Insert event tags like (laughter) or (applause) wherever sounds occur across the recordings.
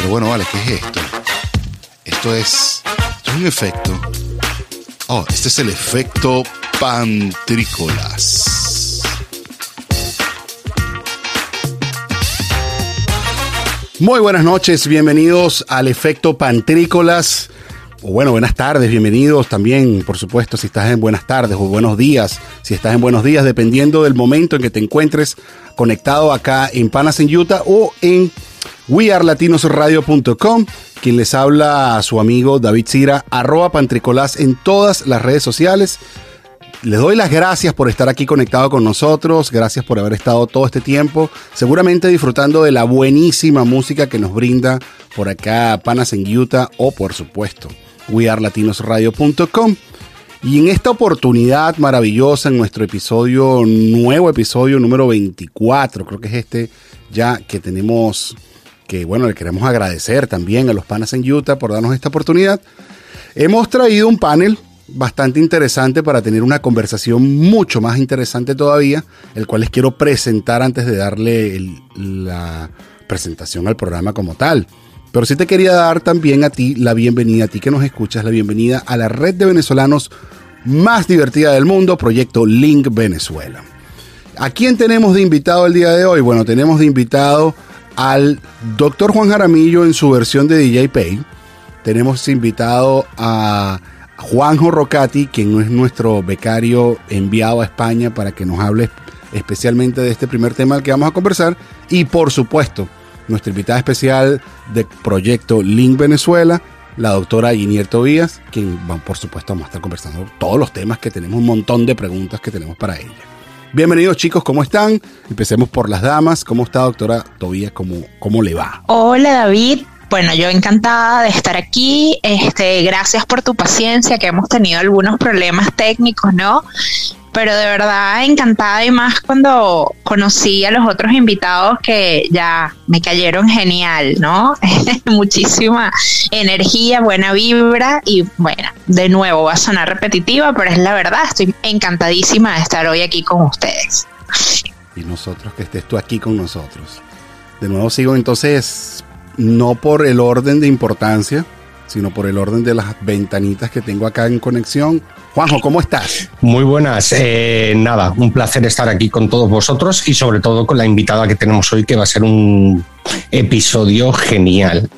Pero bueno, vale, ¿qué es esto? Esto es, esto es un efecto. Oh, este es el efecto pantrícolas. Muy buenas noches, bienvenidos al efecto pantrícolas. Bueno, buenas tardes, bienvenidos también, por supuesto, si estás en buenas tardes o buenos días, si estás en buenos días, dependiendo del momento en que te encuentres conectado acá en Panas en Utah o en wearlatinosradio.com. Quien les habla a su amigo David Cira, arroba pantricolás en todas las redes sociales. Les doy las gracias por estar aquí conectado con nosotros, gracias por haber estado todo este tiempo, seguramente disfrutando de la buenísima música que nos brinda por acá Panas en Utah o por supuesto wearlatinosradio.com. Y en esta oportunidad maravillosa, en nuestro episodio, nuevo episodio número 24, creo que es este ya que tenemos, que bueno, le queremos agradecer también a los panas en Utah por darnos esta oportunidad. Hemos traído un panel bastante interesante para tener una conversación mucho más interesante todavía, el cual les quiero presentar antes de darle la presentación al programa como tal. Pero sí te quería dar también a ti la bienvenida, a ti que nos escuchas, la bienvenida a la red de venezolanos más divertida del mundo, Proyecto Link Venezuela. ¿A quién tenemos de invitado el día de hoy? Bueno, tenemos de invitado al doctor Juan Jaramillo en su versión de DJ Pay. Tenemos invitado a Juanjo Rocati, quien es nuestro becario enviado a España para que nos hable especialmente de este primer tema al que vamos a conversar. Y por supuesto, nuestra invitada especial de Proyecto Link Venezuela, la doctora Ginier Tobías, quien por supuesto vamos a estar conversando todos los temas que tenemos, un montón de preguntas que tenemos para ella. Bienvenidos chicos, ¿cómo están? Empecemos por las damas. ¿Cómo está doctora Tobías? ¿Cómo, cómo le va? Hola David, bueno yo encantada de estar aquí, este, gracias por tu paciencia, que hemos tenido algunos problemas técnicos, ¿no? Pero de verdad encantada y más cuando conocí a los otros invitados que ya me cayeron genial, ¿no? (laughs) Muchísima energía, buena vibra y bueno, de nuevo va a sonar repetitiva, pero es la verdad, estoy encantadísima de estar hoy aquí con ustedes. y nosotros que estés tú aquí con nosotros. De nuevo sigo entonces, no por el orden de importancia, sino por el orden de las ventanitas que tengo acá en conexión. Juanjo, ¿cómo estás? Muy buenas. Eh, nada, un placer estar aquí con todos vosotros y sobre todo con la invitada que tenemos hoy, que va a ser un episodio genial.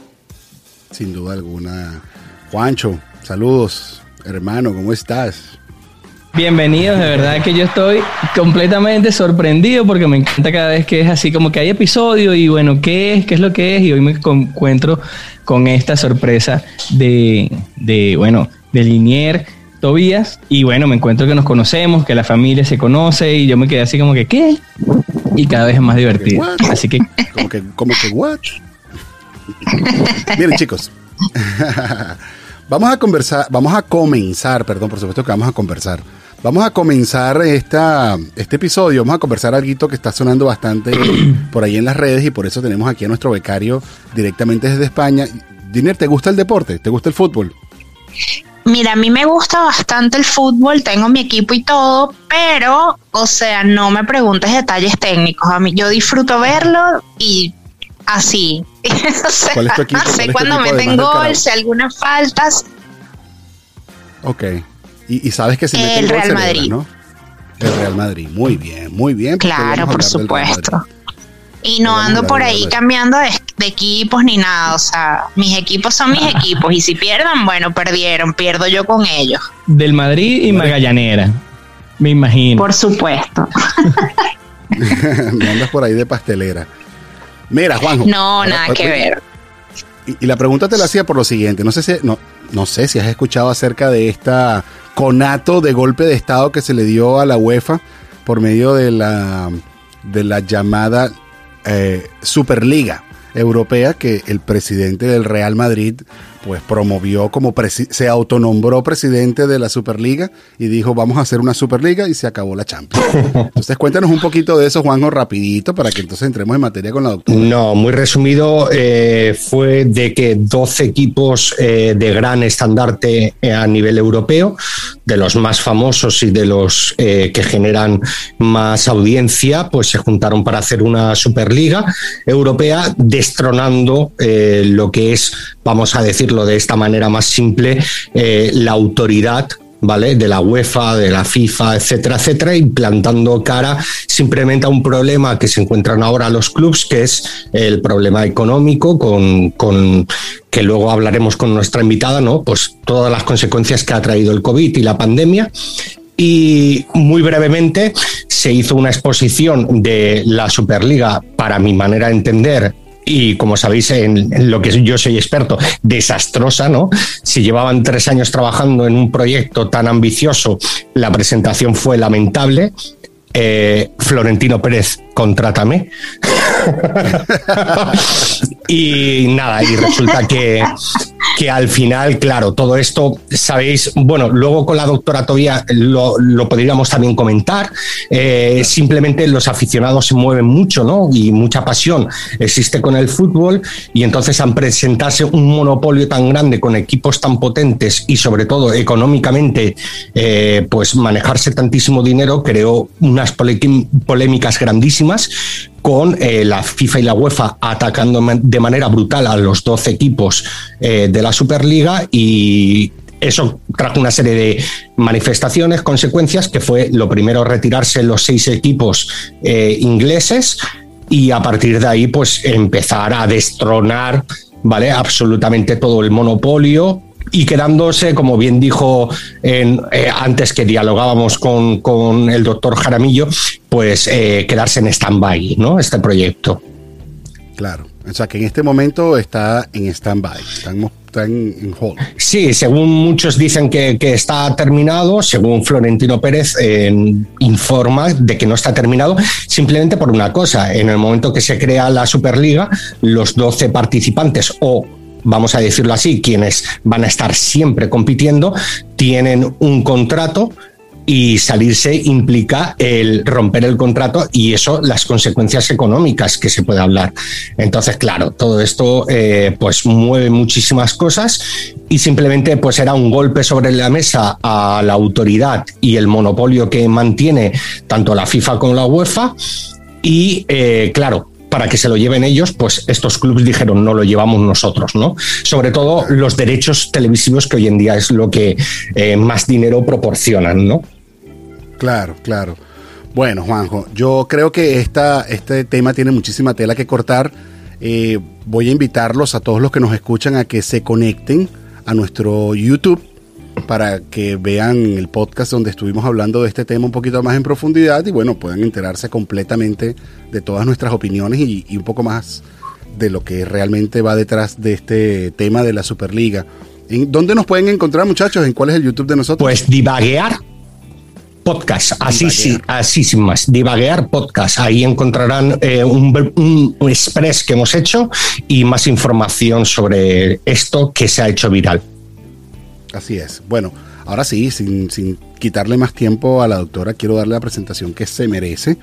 Sin duda alguna. Juancho, saludos, hermano, ¿cómo estás? Bienvenidos, de verdad que yo estoy completamente sorprendido porque me encanta cada vez que es así como que hay episodio y bueno, ¿qué es? ¿Qué es lo que es? Y hoy me encuentro con esta sorpresa de, de bueno, de Linier Tobías y bueno, me encuentro que nos conocemos, que la familia se conoce y yo me quedé así como que ¿qué? Y cada vez es más divertido. Así que (laughs) Como que, como que, what? Miren, chicos. (laughs) vamos a conversar, vamos a comenzar, perdón, por supuesto que vamos a conversar. Vamos a comenzar esta, este episodio, vamos a conversar algo que está sonando bastante (clears throat) por ahí en las redes y por eso tenemos aquí a nuestro becario directamente desde España. Diner, ¿te gusta el deporte? ¿Te gusta el fútbol? Mira, a mí me gusta bastante el fútbol, tengo mi equipo y todo, pero, o sea, no me preguntes detalles técnicos. A mí, yo disfruto verlo y así. (laughs) O sea, ¿Cuál es tu equipo? ¿Cuál es sé tu cuando meten gol, sé algunas faltas. Ok. Y, y sabes que se mete El Real Madrid. ¿no? El Real Madrid, muy bien, muy bien. Claro, por supuesto. Y no ando por ahí cambiando de, de equipos ni nada. O sea, mis equipos son mis (laughs) equipos y si pierdan, bueno, perdieron, pierdo yo con ellos. del Madrid y Magallanera, me imagino. Por supuesto. (laughs) Me andas por ahí de pastelera. Mira, Juanjo. No, nada que ver. Y, la pregunta te la hacía por lo siguiente. No sé si, no, no sé si has escuchado acerca de esta conato de golpe de estado que se le dio a la UEFA por medio de la, de la llamada eh, Superliga Europea que el presidente del Real Madrid pues promovió como se autonombró presidente de la Superliga y dijo vamos a hacer una Superliga y se acabó la Champions. (laughs) Entonces cuéntanos un poquito de eso, Juanjo, rapidito para que entonces entremos en materia con la doctora. No, muy resumido, eh, fue de que 12 equipos eh, de gran estandarte eh, a nivel europeo, de los más famosos y de los eh, que generan más audiencia, pues se juntaron para hacer una Superliga Europea destronando lo que es, vamos a de esta manera más simple, la autoridad ¿vale? De la UEFA, de la FIFA, etcétera, etcétera, implantando cara simplemente a un problema que se encuentran ahora los clubes, que es el problema económico, con, con que luego hablaremos con nuestra invitada, ¿no? Pues todas las consecuencias que ha traído el COVID y la pandemia. Y muy brevemente se hizo una exposición de la Superliga, para mi manera de entender, y como sabéis, en, lo que yo soy experto, desastrosa, ¿no? Si llevaban tres años trabajando en un proyecto tan ambicioso, la presentación fue lamentable. Eh, Florentino Pérez, contrátame. (laughs) y nada, y resulta que, que al final, claro, todo esto, sabéis, bueno, luego con la doctora Tobía lo, podríamos también comentar. Eh, simplemente los aficionados se mueven mucho, ¿no? Y mucha pasión existe con el fútbol y entonces han presentarse un monopolio tan grande con equipos tan potentes y sobre todo económicamente, eh, pues manejarse tantísimo dinero creó unas polémicas grandísimas con eh, la FIFA y la UEFA atacando de manera brutal a los 12 equipos eh, de la Superliga y eso trajo una serie de manifestaciones, consecuencias, que fue lo primero retirarse los seis equipos eh, ingleses y a partir de ahí pues empezar a destronar ¿vale? absolutamente todo el monopolio y quedándose, como bien dijo en, eh, antes que dialogábamos con, con, el doctor Jaramillo, pues eh, quedarse en stand-by, ¿no? Este proyecto. Claro, o sea que en este momento está en stand-by, está, en, hold. Sí, según muchos dicen que, que está terminado, según Florentino Pérez informa de que no está terminado, simplemente por una cosa, en el momento que se crea la Superliga, los 12 participantes o vamos a decirlo así, quienes van a estar siempre compitiendo, tienen un contrato y salirse implica el romper el contrato y eso las consecuencias económicas que se puede hablar. Entonces, claro, todo esto eh, pues mueve muchísimas cosas y simplemente pues era un golpe sobre la mesa a la autoridad y el monopolio que mantiene tanto la FIFA como la UEFA y eh, claro, para que se lo lleven ellos, pues estos clubes dijeron no lo llevamos nosotros, ¿no? Sobre todo los derechos televisivos que hoy en día es lo que eh, más dinero proporcionan, ¿no? Claro, claro. Bueno, Juanjo, yo creo que esta, este tema tiene muchísima tela que cortar. Eh, voy a invitarlos a todos los que nos escuchan a que se conecten a nuestro YouTube para que vean el podcast donde estuvimos hablando de este tema un poquito más en profundidad y bueno, puedan enterarse completamente de todas nuestras opiniones y, un poco más de lo que realmente va detrás de este tema de la Superliga. ¿En ¿Dónde nos pueden encontrar, muchachos? ¿En cuál es el YouTube de nosotros? Pues divaguear podcast, así sí, así sin más, divaguear podcast. Ahí encontrarán eh, un, un, express que hemos hecho y más información sobre esto que se ha hecho viral. Así es. Bueno, ahora sí, sin, quitarle más tiempo a la doctora, quiero darle la presentación que se merece.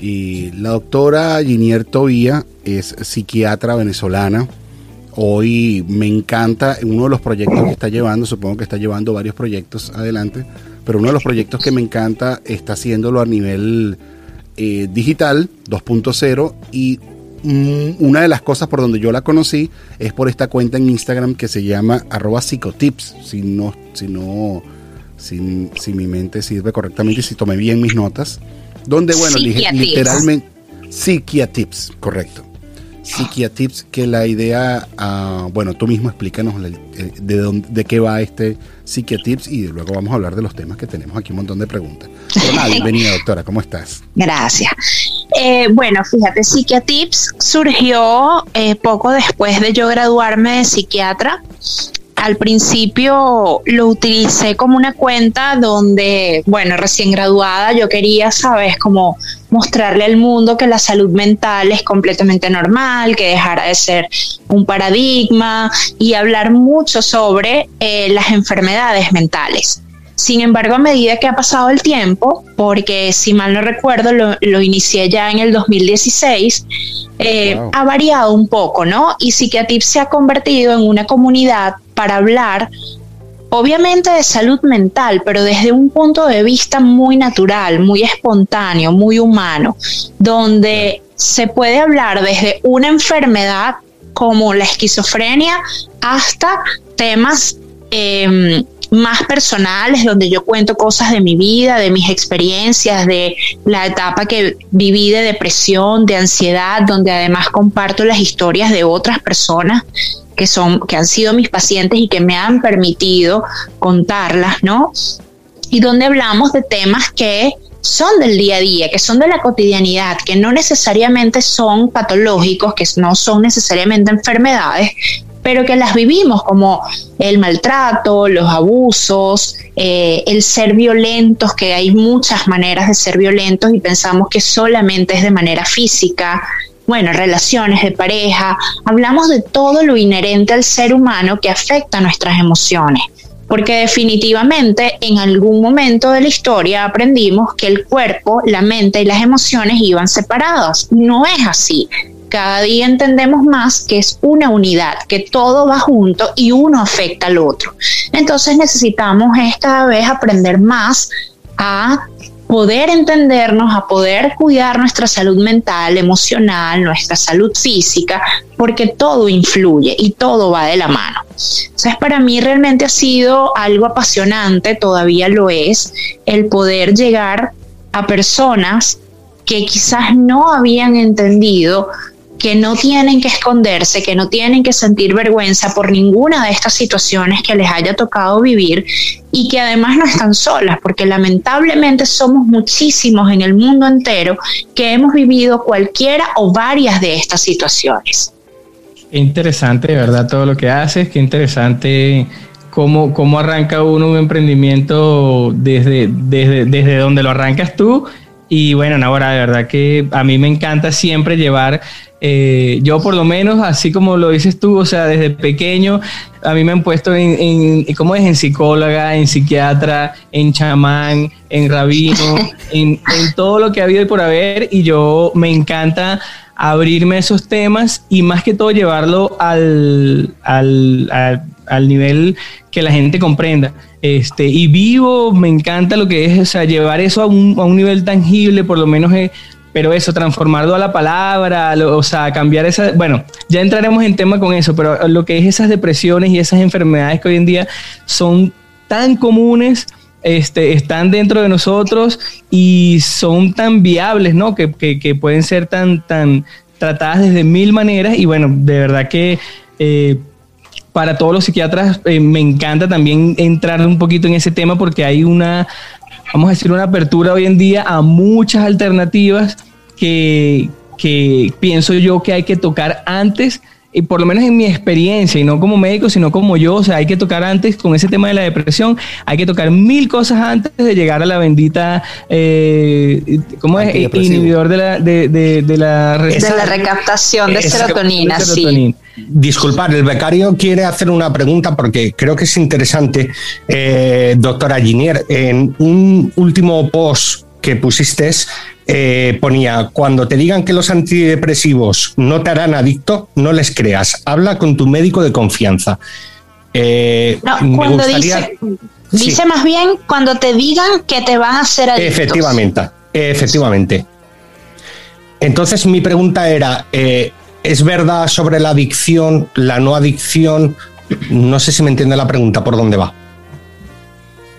Y la doctora Ginier Tobía es psiquiatra venezolana. Hoy me encanta uno de los proyectos que está llevando, supongo que está llevando varios proyectos adelante, pero uno de los proyectos que me encanta está haciéndolo a nivel eh, digital 2.0 y una de las cosas por donde yo la conocí es por esta cuenta en Instagram que se llama arroba psicotips, si no, si no, si, si mi mente sirve correctamente y si tomé bien mis notas, donde bueno, literalmente, psiquiatips, correcto. Psiquiatips, que la idea, ah, bueno, tú mismo explícanos de, dónde, de qué va este Psiquiatips y luego vamos a hablar de los temas que tenemos aquí un montón de preguntas. (laughs) bienvenida doctora, ¿cómo estás? Gracias. Eh, bueno, fíjate, Psiquiatips surgió eh, poco después de yo graduarme de psiquiatra al principio lo utilicé como una cuenta donde, bueno, recién graduada, yo quería, sabes, como mostrarle al mundo que la salud mental es completamente normal, que dejara de ser un paradigma y hablar mucho sobre eh, las enfermedades mentales. Sin embargo, a medida que ha pasado el tiempo, porque si mal no recuerdo, lo, inicié ya en el 2016, eh, ha variado un poco, ¿no? Y Psiquiatip se ha convertido en una comunidad para hablar, obviamente, de salud mental, pero desde un punto de vista muy natural, muy espontáneo, muy humano, donde se puede hablar desde una enfermedad como la esquizofrenia hasta temas em, más personales, donde yo cuento cosas de mi vida, de mis experiencias, de la etapa que viví de depresión, de ansiedad, donde además comparto las historias de otras personas que son, que han sido mis pacientes y que me han permitido contarlas, ¿no? Y donde hablamos de temas que son del día a día, que son de la cotidianidad, que no necesariamente son patológicos, que no son necesariamente enfermedades, pero que las vivimos como el maltrato, los abusos, eh, el ser violentos, que hay muchas maneras de ser violentos y pensamos que solamente es de manera física. Bueno, relaciones de pareja, hablamos de todo lo inherente al ser humano que afecta nuestras emociones porque definitivamente en algún momento de la historia aprendimos que el cuerpo, la mente y las emociones iban separadas. No es así. Cada día entendemos más que es una unidad, que todo va junto y uno afecta al otro. Entonces necesitamos esta vez aprender más a poder entendernos, a poder cuidar nuestra salud mental, emocional, nuestra salud física, porque todo influye y todo va de la mano. Entonces, para mí realmente ha sido algo apasionante, todavía lo es, el poder llegar a personas que quizás no habían entendido que no tienen que esconderse, que no tienen que sentir vergüenza por ninguna de estas situaciones que les haya tocado vivir y que además no están solas, porque lamentablemente somos muchísimos en el mundo entero que hemos vivido cualquiera o varias de estas situaciones. Qué interesante, de verdad, todo lo que haces, qué interesante cómo, cómo arranca uno un emprendimiento desde, desde, desde donde lo arrancas tú. Y bueno, ahora de verdad que a mí me encanta siempre llevar eh, yo por lo menos, así como lo dices tú, o sea, desde pequeño a mí me han puesto en, ¿cómo es? En psicóloga, en psiquiatra, en chamán, en rabino, (laughs) en, todo lo que ha habido y por haber y yo me encanta abrirme esos temas y más que todo llevarlo al, al, al, nivel que la gente comprenda. Este, y vivo, me encanta lo que es, o sea, llevar eso a un, a un nivel tangible, por lo menos eh, pero eso, transformarlo a la palabra, o sea, cambiar esa, bueno, ya entraremos en tema con eso, pero lo que es esas depresiones y esas enfermedades que hoy en día son tan comunes, este, están dentro de nosotros y son tan viables, ¿no? Que, pueden ser tan, tan tratadas desde mil maneras y bueno, de verdad que... Eh, para todos los psiquiatras eh, me encanta también entrar un poquito en ese tema porque hay una vamos a decir, una apertura hoy en día a muchas alternativas que, que pienso yo que hay que tocar antes y por lo menos en mi experiencia, y no como médico, sino como yo, o sea, hay que tocar antes con ese tema de la depresión, hay que tocar mil cosas antes de llegar a la bendita, eh, ¿cómo es? Inhibidor de la, de, de, la, la recaptación de serotonina, sí. Disculpad, el becario quiere hacer una pregunta porque creo que es interesante, eh, doctora Ginier. En un último post que pusiste eh, ponía, cuando te digan que los antidepresivos no te harán adicto, no les creas, habla con tu médico de confianza. Eh, no, cuando dice, dice más bien cuando te digan que te van a hacer adicto. Efectivamente, efectivamente. Entonces mi pregunta era, eh, ¿es verdad sobre la adicción, la no adicción? No sé si me entiende la pregunta, ¿por dónde va?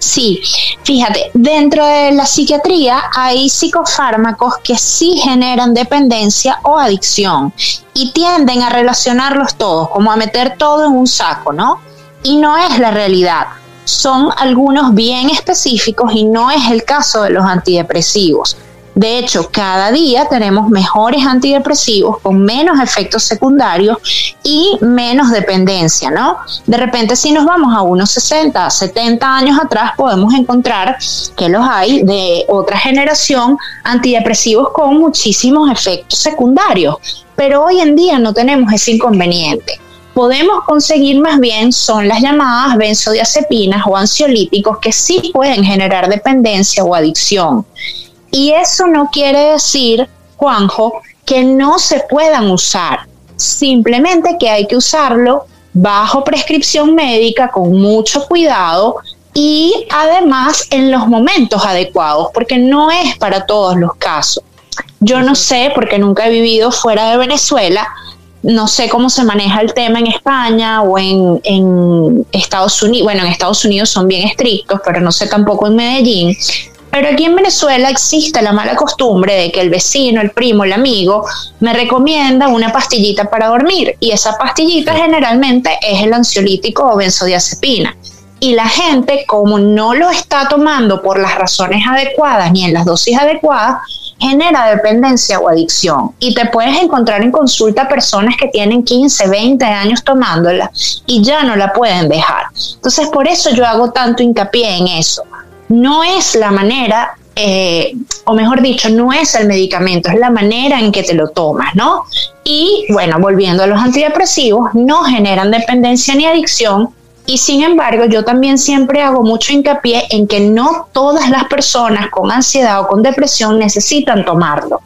Sí, fíjate, dentro de la psiquiatría hay psicofármacos que sí generan dependencia o adicción y tienden a relacionarlos todos, como a meter todo en un saco, ¿no? Y no es la realidad. Son algunos bien específicos y no es el caso de los antidepresivos. De hecho, cada día tenemos mejores antidepresivos con menos efectos secundarios y menos dependencia, ¿no? De repente, si nos vamos a unos 60, 70 años atrás, podemos encontrar que los hay de otra generación antidepresivos con muchísimos efectos secundarios, pero hoy en día no tenemos ese inconveniente podemos conseguir más bien son las llamadas benzodiazepinas o ansiolíticos que sí pueden generar dependencia o adicción. Y eso no quiere decir, Juanjo, que no se puedan usar. Simplemente que hay que usarlo bajo prescripción médica con mucho cuidado y además en los momentos adecuados, porque no es para todos los casos. Yo no sé, porque nunca he vivido fuera de Venezuela, no sé cómo se maneja el tema en España o en, en, Estados Unidos. Bueno, en Estados Unidos son bien estrictos, pero no sé tampoco en Medellín. Pero aquí en Venezuela existe la mala costumbre de que el vecino, el primo, el amigo me recomienda una pastillita para dormir y esa pastillita generalmente es el ansiolítico o benzodiazepina. Y la gente, como no lo está tomando por las razones adecuadas ni en las dosis adecuadas, genera dependencia o adicción. Y te puedes encontrar en consulta personas que tienen 15, 20 años tomándola y ya no la pueden dejar. Entonces, por eso yo hago tanto hincapié en eso. No es la manera eh, o mejor dicho, no es el medicamento, es la manera en que te lo tomas, ¿no? Y bueno, volviendo a los antidepresivos, no generan dependencia ni adicción, y sin embargo, yo también siempre hago mucho hincapié en que no todas las personas con ansiedad o con depresión necesitan tomarlo.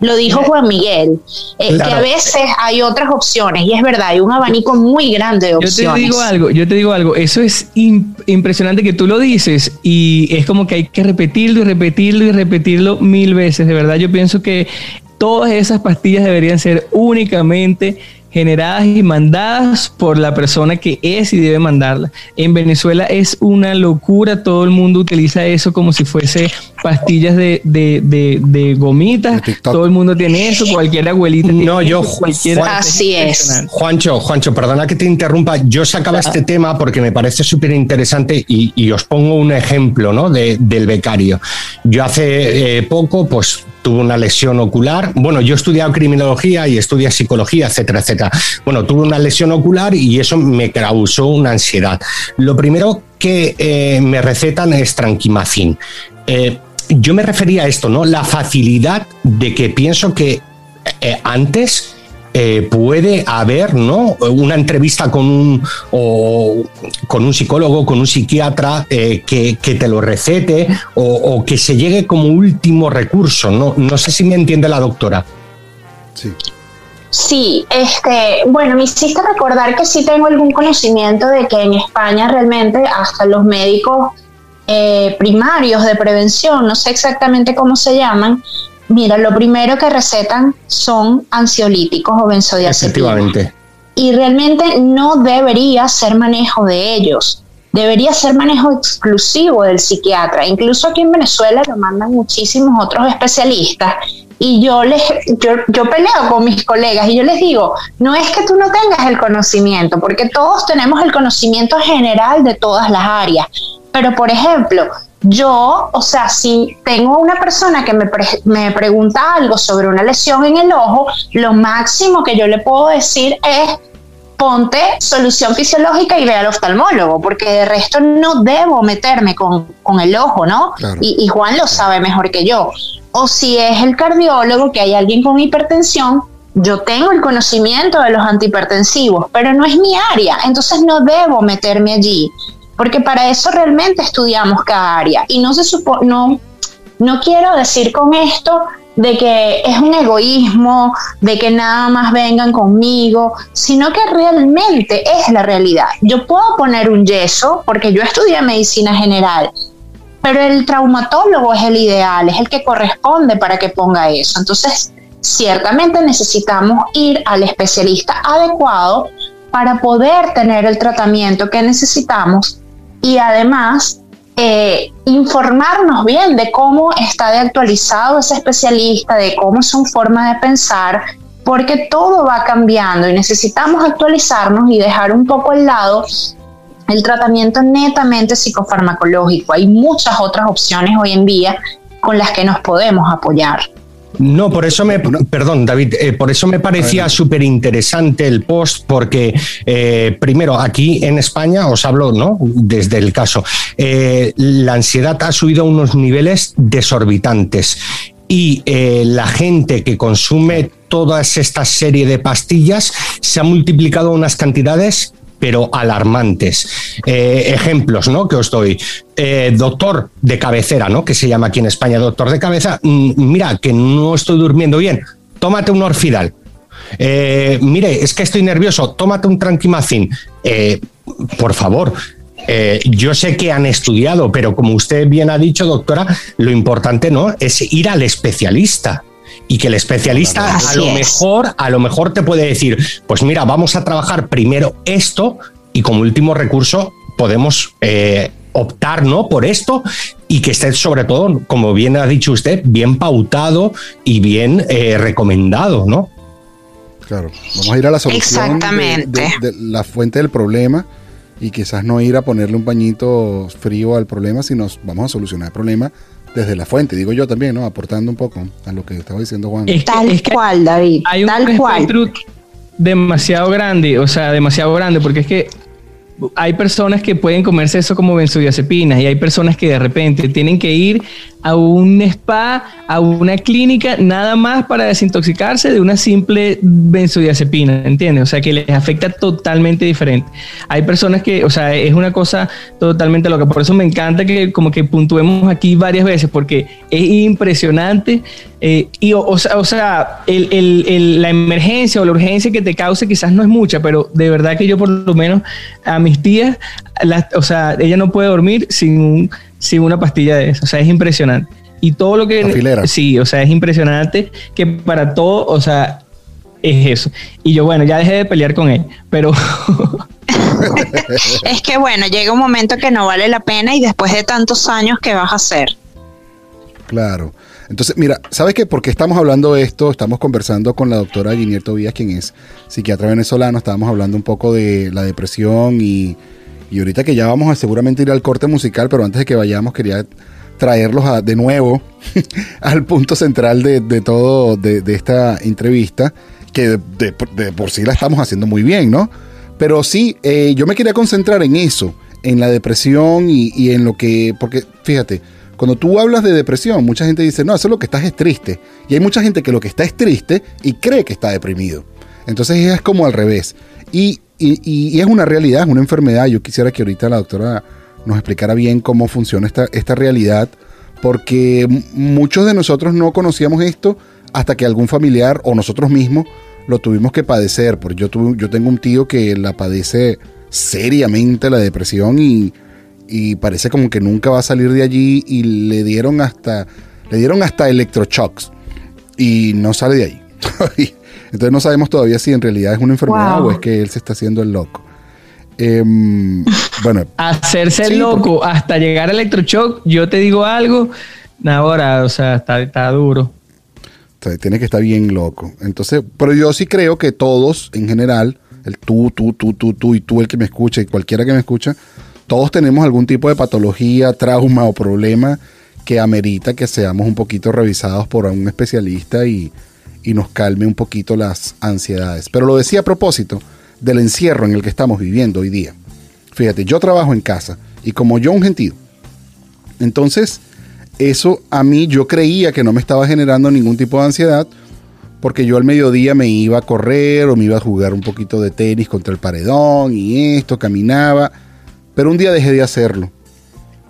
Lo dijo Juan Miguel, eh, que a veces hay otras opciones y es verdad, hay un abanico muy grande de opciones. Yo te digo algo, yo te digo algo, eso es impresionante que tú lo dices y es como que hay que repetirlo y repetirlo y repetirlo mil veces. De verdad, yo pienso que todas esas pastillas deberían ser únicamente generadas y mandadas por la persona que es y debe mandarla. En Venezuela es una locura, todo el mundo utiliza eso como si fuese pastillas de, de, gomitas, todo el mundo tiene eso, cualquier abuelita no, yo, cualquiera. Así es. Juancho, Juancho, perdona que te interrumpa, yo sacaba este tema porque me parece súper interesante y, os pongo un ejemplo ¿no? de, del becario. Yo hace eh, poco, pues tuve una lesión ocular. Bueno, yo he estudiado criminología y estudié psicología, etcétera, etcétera. Bueno, tuve una lesión ocular y eso me causó una ansiedad. Lo primero que eh, me recetan es tranquimacin. Eh, yo me refería a esto, ¿no? La facilidad de que pienso que eh, antes eh, puede haber ¿no? una entrevista con un, o, con un psicólogo, con un psiquiatra eh, que, te lo recete o, que se llegue como último recurso. No, no sé si me entiende la doctora. Sí. Sí, este, bueno, me hiciste recordar que sí tengo algún conocimiento de que en España realmente hasta los médicos eh, primarios de prevención, no sé exactamente cómo se llaman, Mira, lo primero que recetan son ansiolíticos o benzodiazepinas. Efectivamente. Y realmente no debería ser manejo de ellos. Debería ser manejo exclusivo del psiquiatra. Incluso aquí en Venezuela lo mandan muchísimos otros especialistas. Y yo, les, yo, yo peleo con mis colegas y yo les digo, no es que tú no tengas el conocimiento, porque todos tenemos el conocimiento general de todas las áreas. Pero, por ejemplo, yo, o sea, si tengo una persona que me, me, pregunta algo sobre una lesión en el ojo, lo máximo que yo le puedo decir es ponte solución fisiológica y ve al oftalmólogo, porque de resto no debo meterme con, el ojo, ¿no? Y, y Juan lo sabe mejor que yo. O si es el cardiólogo, que hay alguien con hipertensión, yo tengo el conocimiento de los antihipertensivos, pero no es mi área, entonces no debo meterme allí porque para eso realmente estudiamos cada área. Y no se supo, no, no quiero decir con esto de que es un egoísmo, de que nada más vengan conmigo, sino que realmente es la realidad. Yo puedo poner un yeso porque yo estudié medicina general, pero el traumatólogo es el ideal, es el que corresponde para que ponga eso. Entonces, ciertamente necesitamos ir al especialista adecuado para poder tener el tratamiento que necesitamos y además eh, informarnos bien de cómo está de actualizado ese especialista, de cómo es su forma de pensar, porque todo va cambiando y necesitamos actualizarnos y dejar un poco al lado el tratamiento netamente psicofarmacológico. Hay muchas otras opciones hoy en día con las que nos podemos apoyar. No, por eso me, perdón, David, eh, por eso me parecía súper interesante el post, porque eh, primero aquí en España, os hablo, ¿no? Desde el caso, eh, la ansiedad ha subido a unos niveles desorbitantes y la gente que consume toda esta serie de pastillas se ha multiplicado unas cantidades pero alarmantes. Eh, ejemplos, ¿no? Que os doy. Eh, doctor de cabecera, ¿no? Que se llama aquí en España doctor de cabeza. Mm, mira, que no estoy durmiendo bien. Tómate un orfidal. Eh, mire, es que estoy nervioso. Tómate un tranquimacin. por favor, yo sé que han estudiado, pero como usted bien ha dicho, doctora, lo importante no es ir al especialista. Y que el especialista Así a lo es. mejor, a lo mejor te puede decir, pues mira, vamos a trabajar primero esto y como último recurso podemos eh, optar ¿no? por esto y que esté sobre todo, como bien ha dicho usted, bien pautado y bien eh, recomendado, ¿no? Claro, vamos a ir a la solución de- Exactamente. De, de la fuente del problema y quizás no ir a ponerle un pañito frío al problema, sino vamos a solucionar el problema desde la fuente, digo yo también, ¿no? Aportando un poco a lo que estaba diciendo Juan. Es que- Tal es que cual, David. hay un tal cual. demasiado grande, o sea, demasiado grande, porque es que hay personas que pueden comerse eso como benzodiazepinas y hay personas que de repente tienen que ir a un spa, a una clínica, nada más para desintoxicarse de una simple benzodiazepina, ¿entiendes? O sea, que les afecta totalmente diferente. Hay personas que, o sea, es una cosa totalmente loca. Por eso me encanta que como que puntuemos aquí varias veces, porque es impresionante. Eh, y, o, o sea, o sea, el- el- el- la emergencia o la urgencia que te cause quizás no es mucha, pero de verdad que yo por lo menos a mis tías, las- o sea, ella no puede dormir sin, un- sin una pastilla de eso. O sea, es impresionante. Y todo lo que... Afilera. Sí, o sea, es impresionante que para todo, o sea, es eso. Y yo, bueno, ya dejé de pelear con él, pero... (laughs) Es que bueno, llega un momento que no vale la pena y después de tantos años, ¿qué vas a hacer? Claro. Entonces, mira, ¿sabes qué? Porque estamos hablando de esto, estamos conversando con la doctora Guinier Tobías, quien es psiquiatra venezolano, estábamos hablando un poco de la depresión y, y ahorita que ya vamos a seguramente ir al corte musical, pero antes de que vayamos quería traerlos de nuevo (laughs) al punto central de, de todo, de, de esta entrevista, que de, por sí la estamos haciendo muy bien, ¿no? Pero sí, eh, yo me quería concentrar en eso, en la depresión y en lo que, porque fíjate, cuando tú hablas de depresión, mucha gente dice, no, eso es lo que estás es triste. Y hay mucha gente que lo que está es triste y cree que está deprimido. Entonces es como al revés. Y, es una realidad, es una enfermedad. Yo quisiera que ahorita la doctora nos explicara bien cómo funciona esta, esta realidad, porque muchos de nosotros no conocíamos esto hasta que algún familiar o nosotros mismos lo tuvimos que padecer. Porque yo, tuve, yo tengo un tío que la padece seriamente la depresión y, y parece como que nunca va a salir de allí y le dieron hasta le dieron hasta electroshocks y no sale de ahí. (laughs) Entonces no sabemos todavía si en realidad es una enfermedad Wow. o es que él se está haciendo el loco. Em, bueno, (laughs) hacerse Sí, loco hasta llegar al electroshock, yo te digo algo, ahora, o sea, está, está duro. O sea, tiene que estar bien loco. Entonces, pero yo sí creo que todos, en general, el tú, tú, tú, tú, tú y tú, el que me escucha y cualquiera que me escucha, todos tenemos algún tipo de patología, trauma o problema que amerita que seamos un poquito revisados por un especialista y, y nos calme un poquito las ansiedades. Pero lo decía a propósito del encierro en el que estamos viviendo hoy día. Fíjate, yo trabajo en casa y como yo un gentío, entonces, eso a mí yo creía que no me estaba generando ningún tipo de ansiedad porque yo al mediodía me iba a correr o me iba a jugar un poquito de tenis contra el paredón y esto, caminaba, pero un día dejé de hacerlo.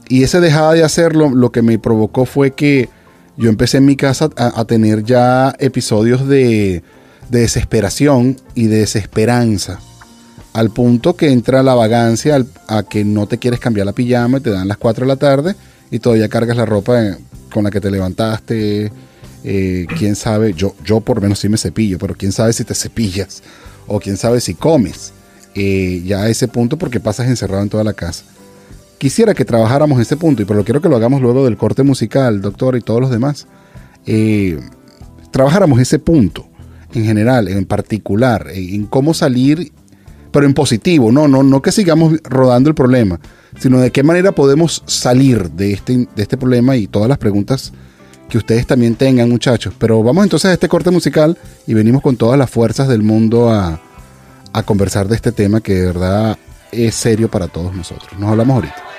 Y ese dejada de hacerlo lo que me provocó fue que yo empecé en mi casa a, tener ya episodios de, de desesperación y de desesperanza. Al punto que entra la vagancia al- a que no te quieres cambiar la pijama y te dan las 4 de la tarde y todavía cargas la ropa eh, con la que te levantaste. eh, quién sabe, yo, yo por lo menos sí me cepillo, pero quién sabe si te cepillas o quién sabe si comes. Eh, ya a ese punto porque pasas encerrado en toda la casa. Quisiera que trabajáramos ese punto, y pero quiero que lo hagamos luego del corte musical, doctor, y todos los demás. Eh, trabajáramos ese punto en general, en particular, en, cómo salir, pero en positivo, no, no, no que sigamos rodando el problema, sino de qué manera podemos salir de este, de este problema y todas las preguntas que ustedes también tengan, muchachos. Pero vamos entonces a este corte musical y venimos con todas las fuerzas del mundo a, a conversar de este tema que de verdad es serio para todos nosotros. Nos hablamos ahorita.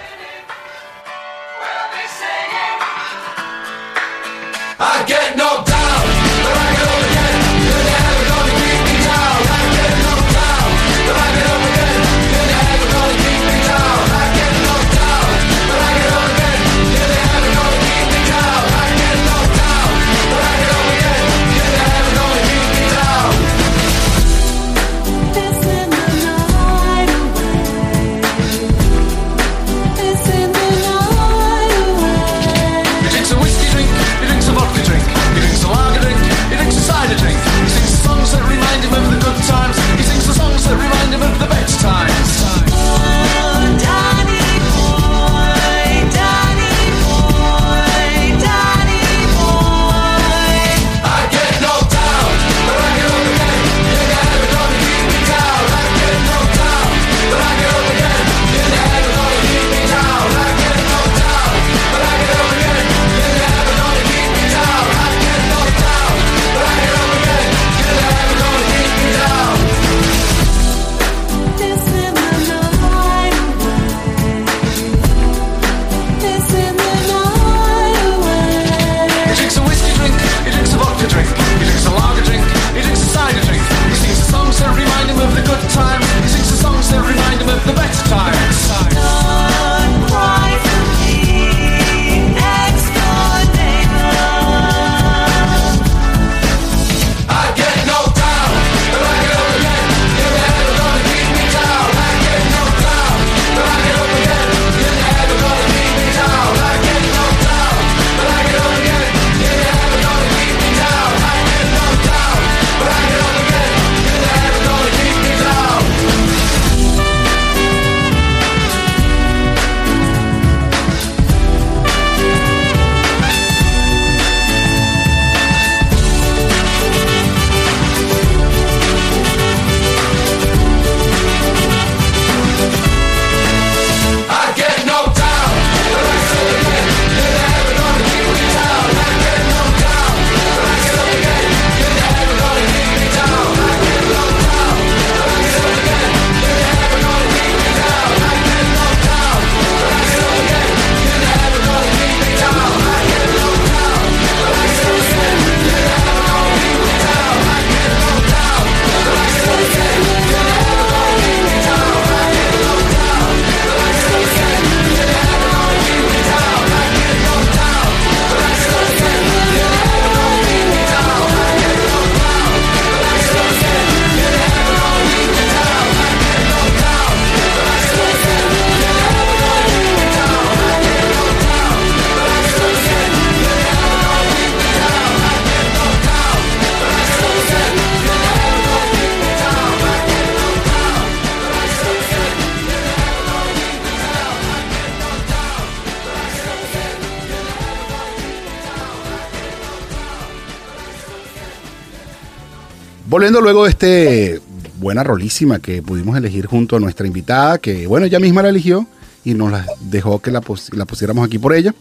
Volviendo luego este buena rolísima que pudimos elegir junto a nuestra invitada, que bueno, ella misma la eligió y nos la dejó que la, pus- la pusiéramos aquí por ella.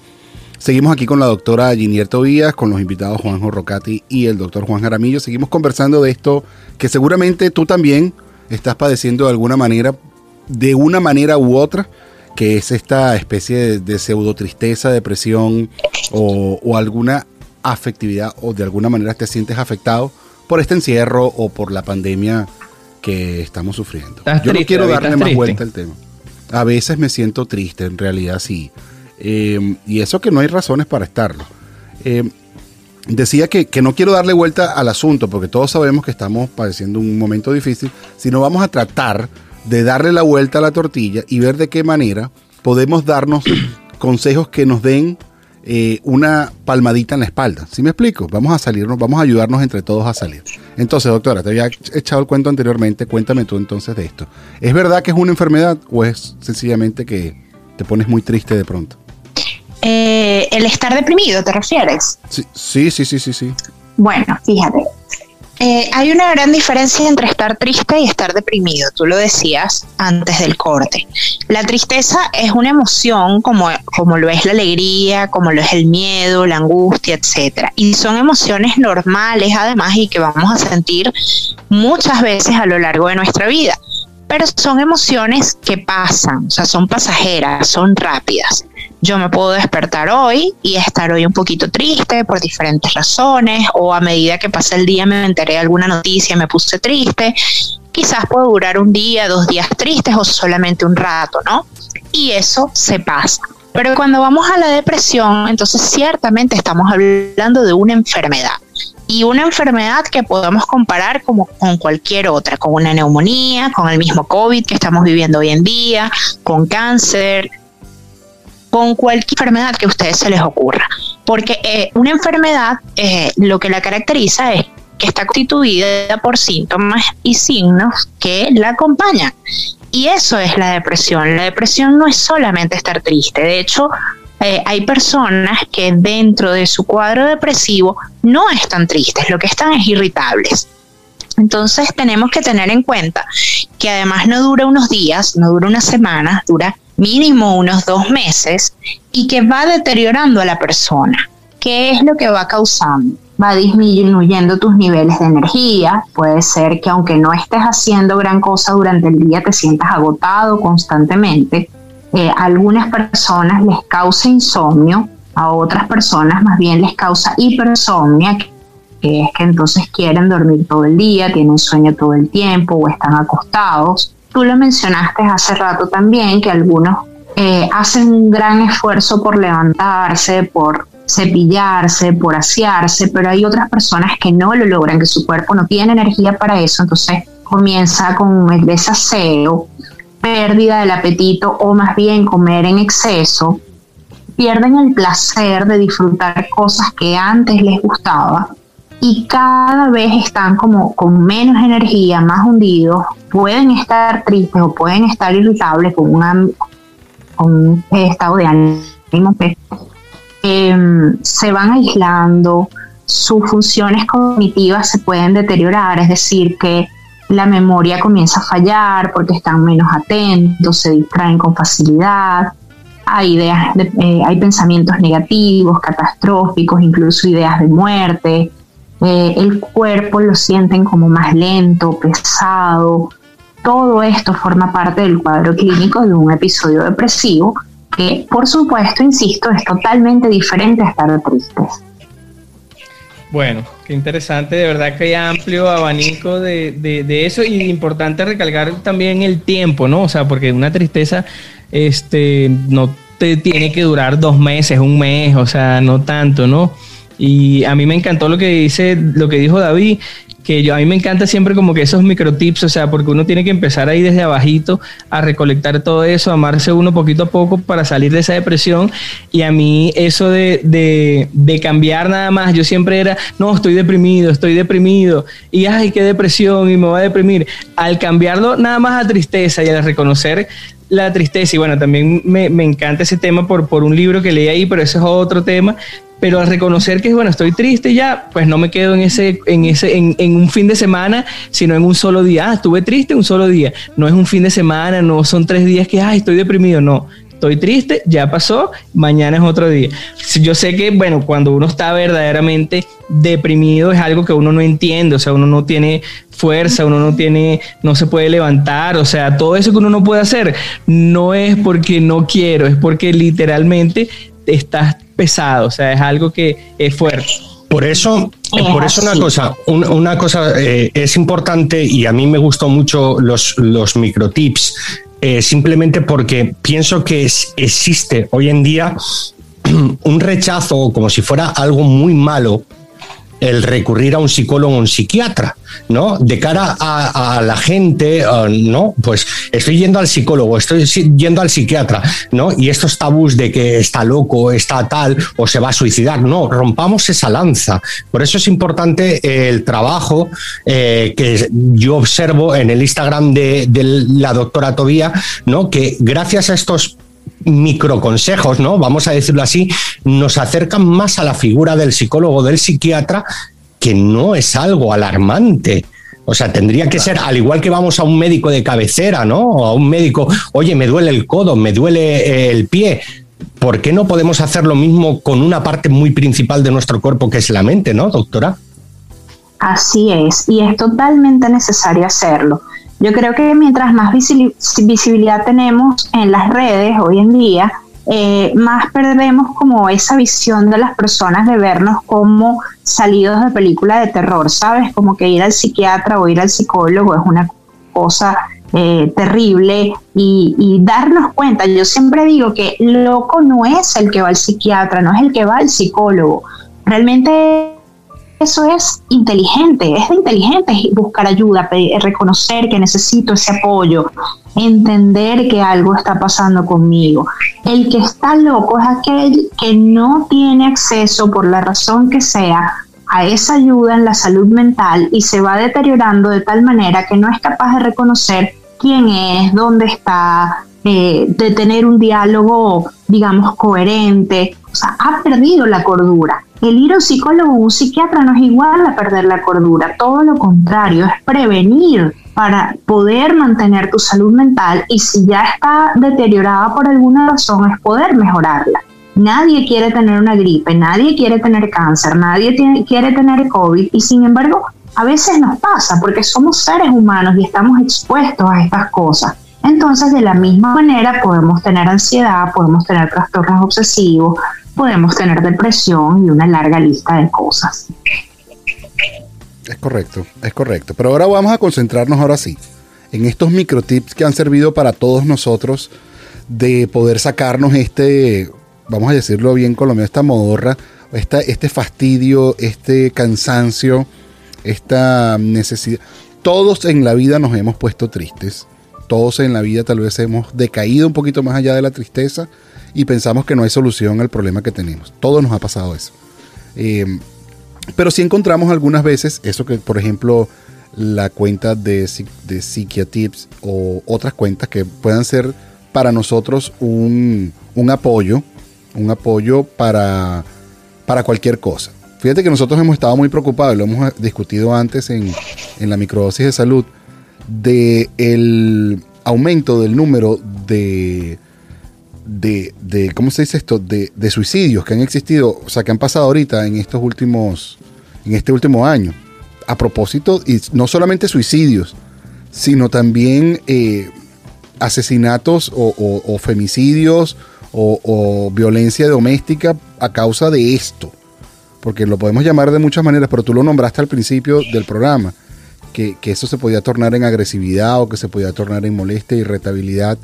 Seguimos aquí con la doctora Ginier Tobías, con los invitados Juanjo Rocati y el doctor Juan Jaramillo. Seguimos conversando de esto que seguramente tú también estás padeciendo de alguna manera, de una manera u otra, que es esta especie de, de pseudo tristeza, depresión o, o alguna afectividad o de alguna manera te sientes afectado por este encierro o por la pandemia que estamos sufriendo. ¿Estás Yo no quiero darle ¿Estás más triste? vuelta al tema. A veces me siento triste, en realidad sí. Eh, y eso que no hay razones para estarlo. Eh, decía que, que no quiero darle vuelta al asunto, porque todos sabemos que estamos padeciendo un momento difícil, sino vamos a tratar de darle la vuelta a la tortilla y ver de qué manera podemos darnos (clears throat) consejos que nos den eh, una palmadita en la espalda. ¿Sí me explico? Vamos a salirnos, vamos a ayudarnos entre todos a salir. Entonces, doctora, te había echado el cuento anteriormente, cuéntame tú entonces de esto. ¿Es verdad que es una enfermedad o es sencillamente que te pones muy triste de pronto? Eh, el estar deprimido, ¿te refieres? Sí, sí, sí, sí, sí. sí. Bueno, fíjate. Eh, hay una gran diferencia entre estar triste y estar deprimido. Tú lo decías antes del corte. La tristeza es una emoción como, como lo es la alegría, como lo es el miedo, la angustia, etcétera. Y son emociones normales además y que vamos a sentir muchas veces a lo largo de nuestra vida. Pero son emociones que pasan, o sea, son pasajeras, son rápidas. Yo me puedo despertar hoy y estar hoy un poquito triste por diferentes razones, o a medida que pasa el día me enteré de alguna noticia y me puse triste. Quizás puedo durar un día, dos días tristes o solamente un rato, ¿no? Y eso se pasa. Pero cuando vamos a la depresión, entonces ciertamente estamos hablando de una enfermedad. Y una enfermedad que podemos comparar como con cualquier otra, con una neumonía, con el mismo COVID que estamos viviendo hoy en día, con cáncer, con cualquier enfermedad que a ustedes se les ocurra. Porque eh, una enfermedad eh, lo que la caracteriza es que está constituida por síntomas y signos que la acompañan. Y eso es la depresión. La depresión no es solamente estar triste. De hecho, eh, hay personas que dentro de su cuadro depresivo no están tristes, lo que están es irritables. Entonces tenemos que tener en cuenta que además no dura unos días, no dura unas semanas, dura mínimo unos dos meses y que va deteriorando a la persona. ¿Qué es lo que va causando? Va disminuyendo tus niveles de energía. Puede ser que aunque no estés haciendo gran cosa durante el día, te sientas agotado constantemente. Eh, algunas personas les causa insomnio, a otras personas más bien les causa hipersomnia, que es que entonces quieren dormir todo el día, tienen sueño todo el tiempo o están acostados. Tú lo mencionaste hace rato también, que algunos eh, hacen un gran esfuerzo por levantarse, por cepillarse, por asearse, pero hay otras personas que no lo logran, que su cuerpo no tiene energía para eso, entonces comienza con el desaseo, pérdida del apetito o más bien comer en exceso, pierden el placer de disfrutar cosas que antes les gustaba y cada vez están como con menos energía, más hundidos, pueden estar tristes o pueden estar irritables con, un estado de ánimo em, se van aislando, sus funciones cognitivas se pueden deteriorar, es decir, que la memoria comienza a fallar porque están menos atentos, se distraen con facilidad, hay ideas, de- eh, hay pensamientos negativos, catastróficos, incluso ideas de muerte. Eh, el cuerpo lo sienten como más lento, pesado. Todo esto forma parte del cuadro clínico de un episodio depresivo que, por supuesto, insisto, es totalmente diferente a estar tristes. Bueno, qué interesante, de verdad que hay amplio abanico de, de, de eso y importante recalcar también el tiempo, ¿no? O sea, porque una tristeza este, no te tiene que durar dos meses, un mes, o sea, no tanto, ¿no? Y a mí me encantó lo que dice, lo que dijo David, que yo a mí me encanta siempre como que esos microtips, o sea, porque uno tiene que empezar ahí desde abajito a recolectar todo eso, amarse uno poquito a poco para salir de esa depresión. Y a mí eso de, de, de cambiar nada más, yo siempre era, no, estoy deprimido, estoy deprimido, y ay, qué depresión, y me voy a deprimir. Al cambiarlo nada más a tristeza y al reconocer la tristeza, y bueno, también me, me encanta ese tema por, por un libro que leí ahí, pero ese es otro tema, pero al reconocer que, bueno, estoy triste ya, pues no me quedo en ese, en ese, en, un fin de semana, sino en un solo día. Ah, estuve triste un solo día. No es un fin de semana, no son tres días que, ay, estoy deprimido, no. Estoy triste, ya pasó, mañana es otro día. Yo sé que, bueno, cuando uno está verdaderamente deprimido es algo que uno no entiende, o sea, uno no tiene fuerza, uno no tiene, no se puede levantar, o sea, todo eso que uno no puede hacer no es porque no quiero, es porque literalmente estás pesado, o sea, es algo que es fuerte. Por eso, Es por eso una cosa, un- una cosa eh, es importante y a mí me gustó mucho los, los microtips, eh, simplemente porque pienso que es- existe hoy en día (clears throat) un rechazo como si fuera algo muy malo el recurrir a un psicólogo o un psiquiatra, ¿no? De cara a, la gente, eh, ¿no? Pues estoy yendo al psicólogo, estoy yendo al psiquiatra, ¿no? Y estos tabús de que está loco, está tal, o se va a suicidar, no, rompamos esa lanza. Por eso es importante eh, el trabajo eh, que yo observo en el Instagram de, de la doctora Tobía, ¿no? Que gracias a estos microconsejos, ¿no? Vamos a decirlo así, nos acercan más a la figura del psicólogo, del psiquiatra, que no es algo alarmante. O sea, tendría que ser, al igual que vamos a un médico de cabecera, ¿no? O a un médico, oye, me duele el codo, me duele eh, el pie. ¿Por qué no podemos hacer lo mismo con una parte muy principal de nuestro cuerpo, que es la mente, ¿no, doctora? Así es, y es totalmente necesario hacerlo. Yo creo que mientras más visibilidad tenemos en las redes hoy en día, eh, más perdemos como esa visión de las personas de vernos como salidos de película de terror, ¿sabes? Como que ir al psiquiatra o ir al psicólogo es una cosa eh, terrible y, y darnos cuenta, yo siempre digo que loco no es el que va al psiquiatra, no es el que va al psicólogo, realmente eso es inteligente, es inteligente buscar ayuda, reconocer que necesito ese apoyo, entender que algo está pasando conmigo. El que está loco es aquel que no tiene acceso por la razón que sea a esa ayuda en la salud mental y se va deteriorando de tal manera que no es capaz de reconocer quién es, dónde está, eh, de tener un diálogo, digamos, coherente. O sea, ha perdido la cordura. El ir a un psicólogo o un psiquiatra no es igual a perder la cordura, todo lo contrario, es prevenir para poder mantener tu salud mental y si ya está deteriorada por alguna razón es poder mejorarla. Nadie quiere tener una gripe, nadie quiere tener cáncer, nadie quiere tener COVID y sin embargo a veces nos pasa porque somos seres humanos y estamos expuestos a estas cosas. Entonces, de la misma manera, podemos tener ansiedad, podemos tener trastornos obsesivos, podemos tener depresión y una larga lista de cosas. Es correcto, es correcto. Pero ahora vamos a concentrarnos ahora sí en estos microtips que han servido para todos nosotros de poder sacarnos este, vamos a decirlo bien colombiano, esta modorra, esta, este fastidio, este cansancio, esta necesidad. Todos en la vida nos hemos puesto tristes. Todos en la vida tal vez hemos decaído un poquito más allá de la tristeza y pensamos que no hay solución al problema que tenemos. Todos nos ha pasado eso. Eh, pero sí encontramos algunas veces eso que, por ejemplo, la cuenta de, de Psiquiatips o otras cuentas que puedan ser para nosotros un, un apoyo, un apoyo para, para cualquier cosa. Fíjate que nosotros hemos estado muy preocupados, lo hemos discutido antes en, en la microdosis de salud, de el aumento del número de, de, de ¿cómo se dice esto? De, de suicidios que han existido, o sea, que han pasado ahorita en estos últimos, en este último año. A propósito, y no solamente suicidios, sino también eh, asesinatos o, femicidios o, o violencia doméstica a causa de esto. Porque lo podemos llamar de muchas maneras, pero tú lo nombraste al principio del programa, que, que eso se podía tornar en agresividad o que se podía tornar en molestia, irritabilidad.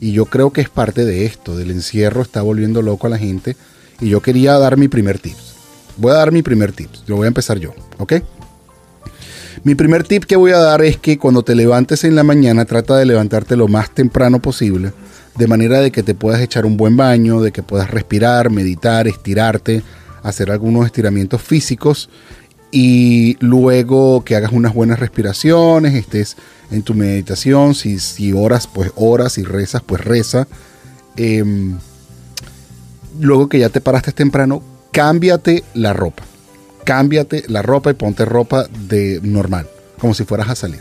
Y yo creo que es parte de esto, del encierro está volviendo loco a la gente. Y yo quería dar mi primer tips. Voy a dar mi primer tips. Lo voy a empezar yo, ¿ok? Mi primer tip que voy a dar es que cuando te levantes en la mañana trata de levantarte lo más temprano posible, de manera de que te puedas echar un buen baño, de que puedas respirar, meditar, estirarte, hacer algunos estiramientos físicos y luego que hagas unas buenas respiraciones, estés en tu meditación, si, si oras, pues oras, si rezas, pues reza. Em, luego que ya te paraste temprano, cámbiate la ropa. Cámbiate la ropa y ponte ropa de normal, como si fueras a salir.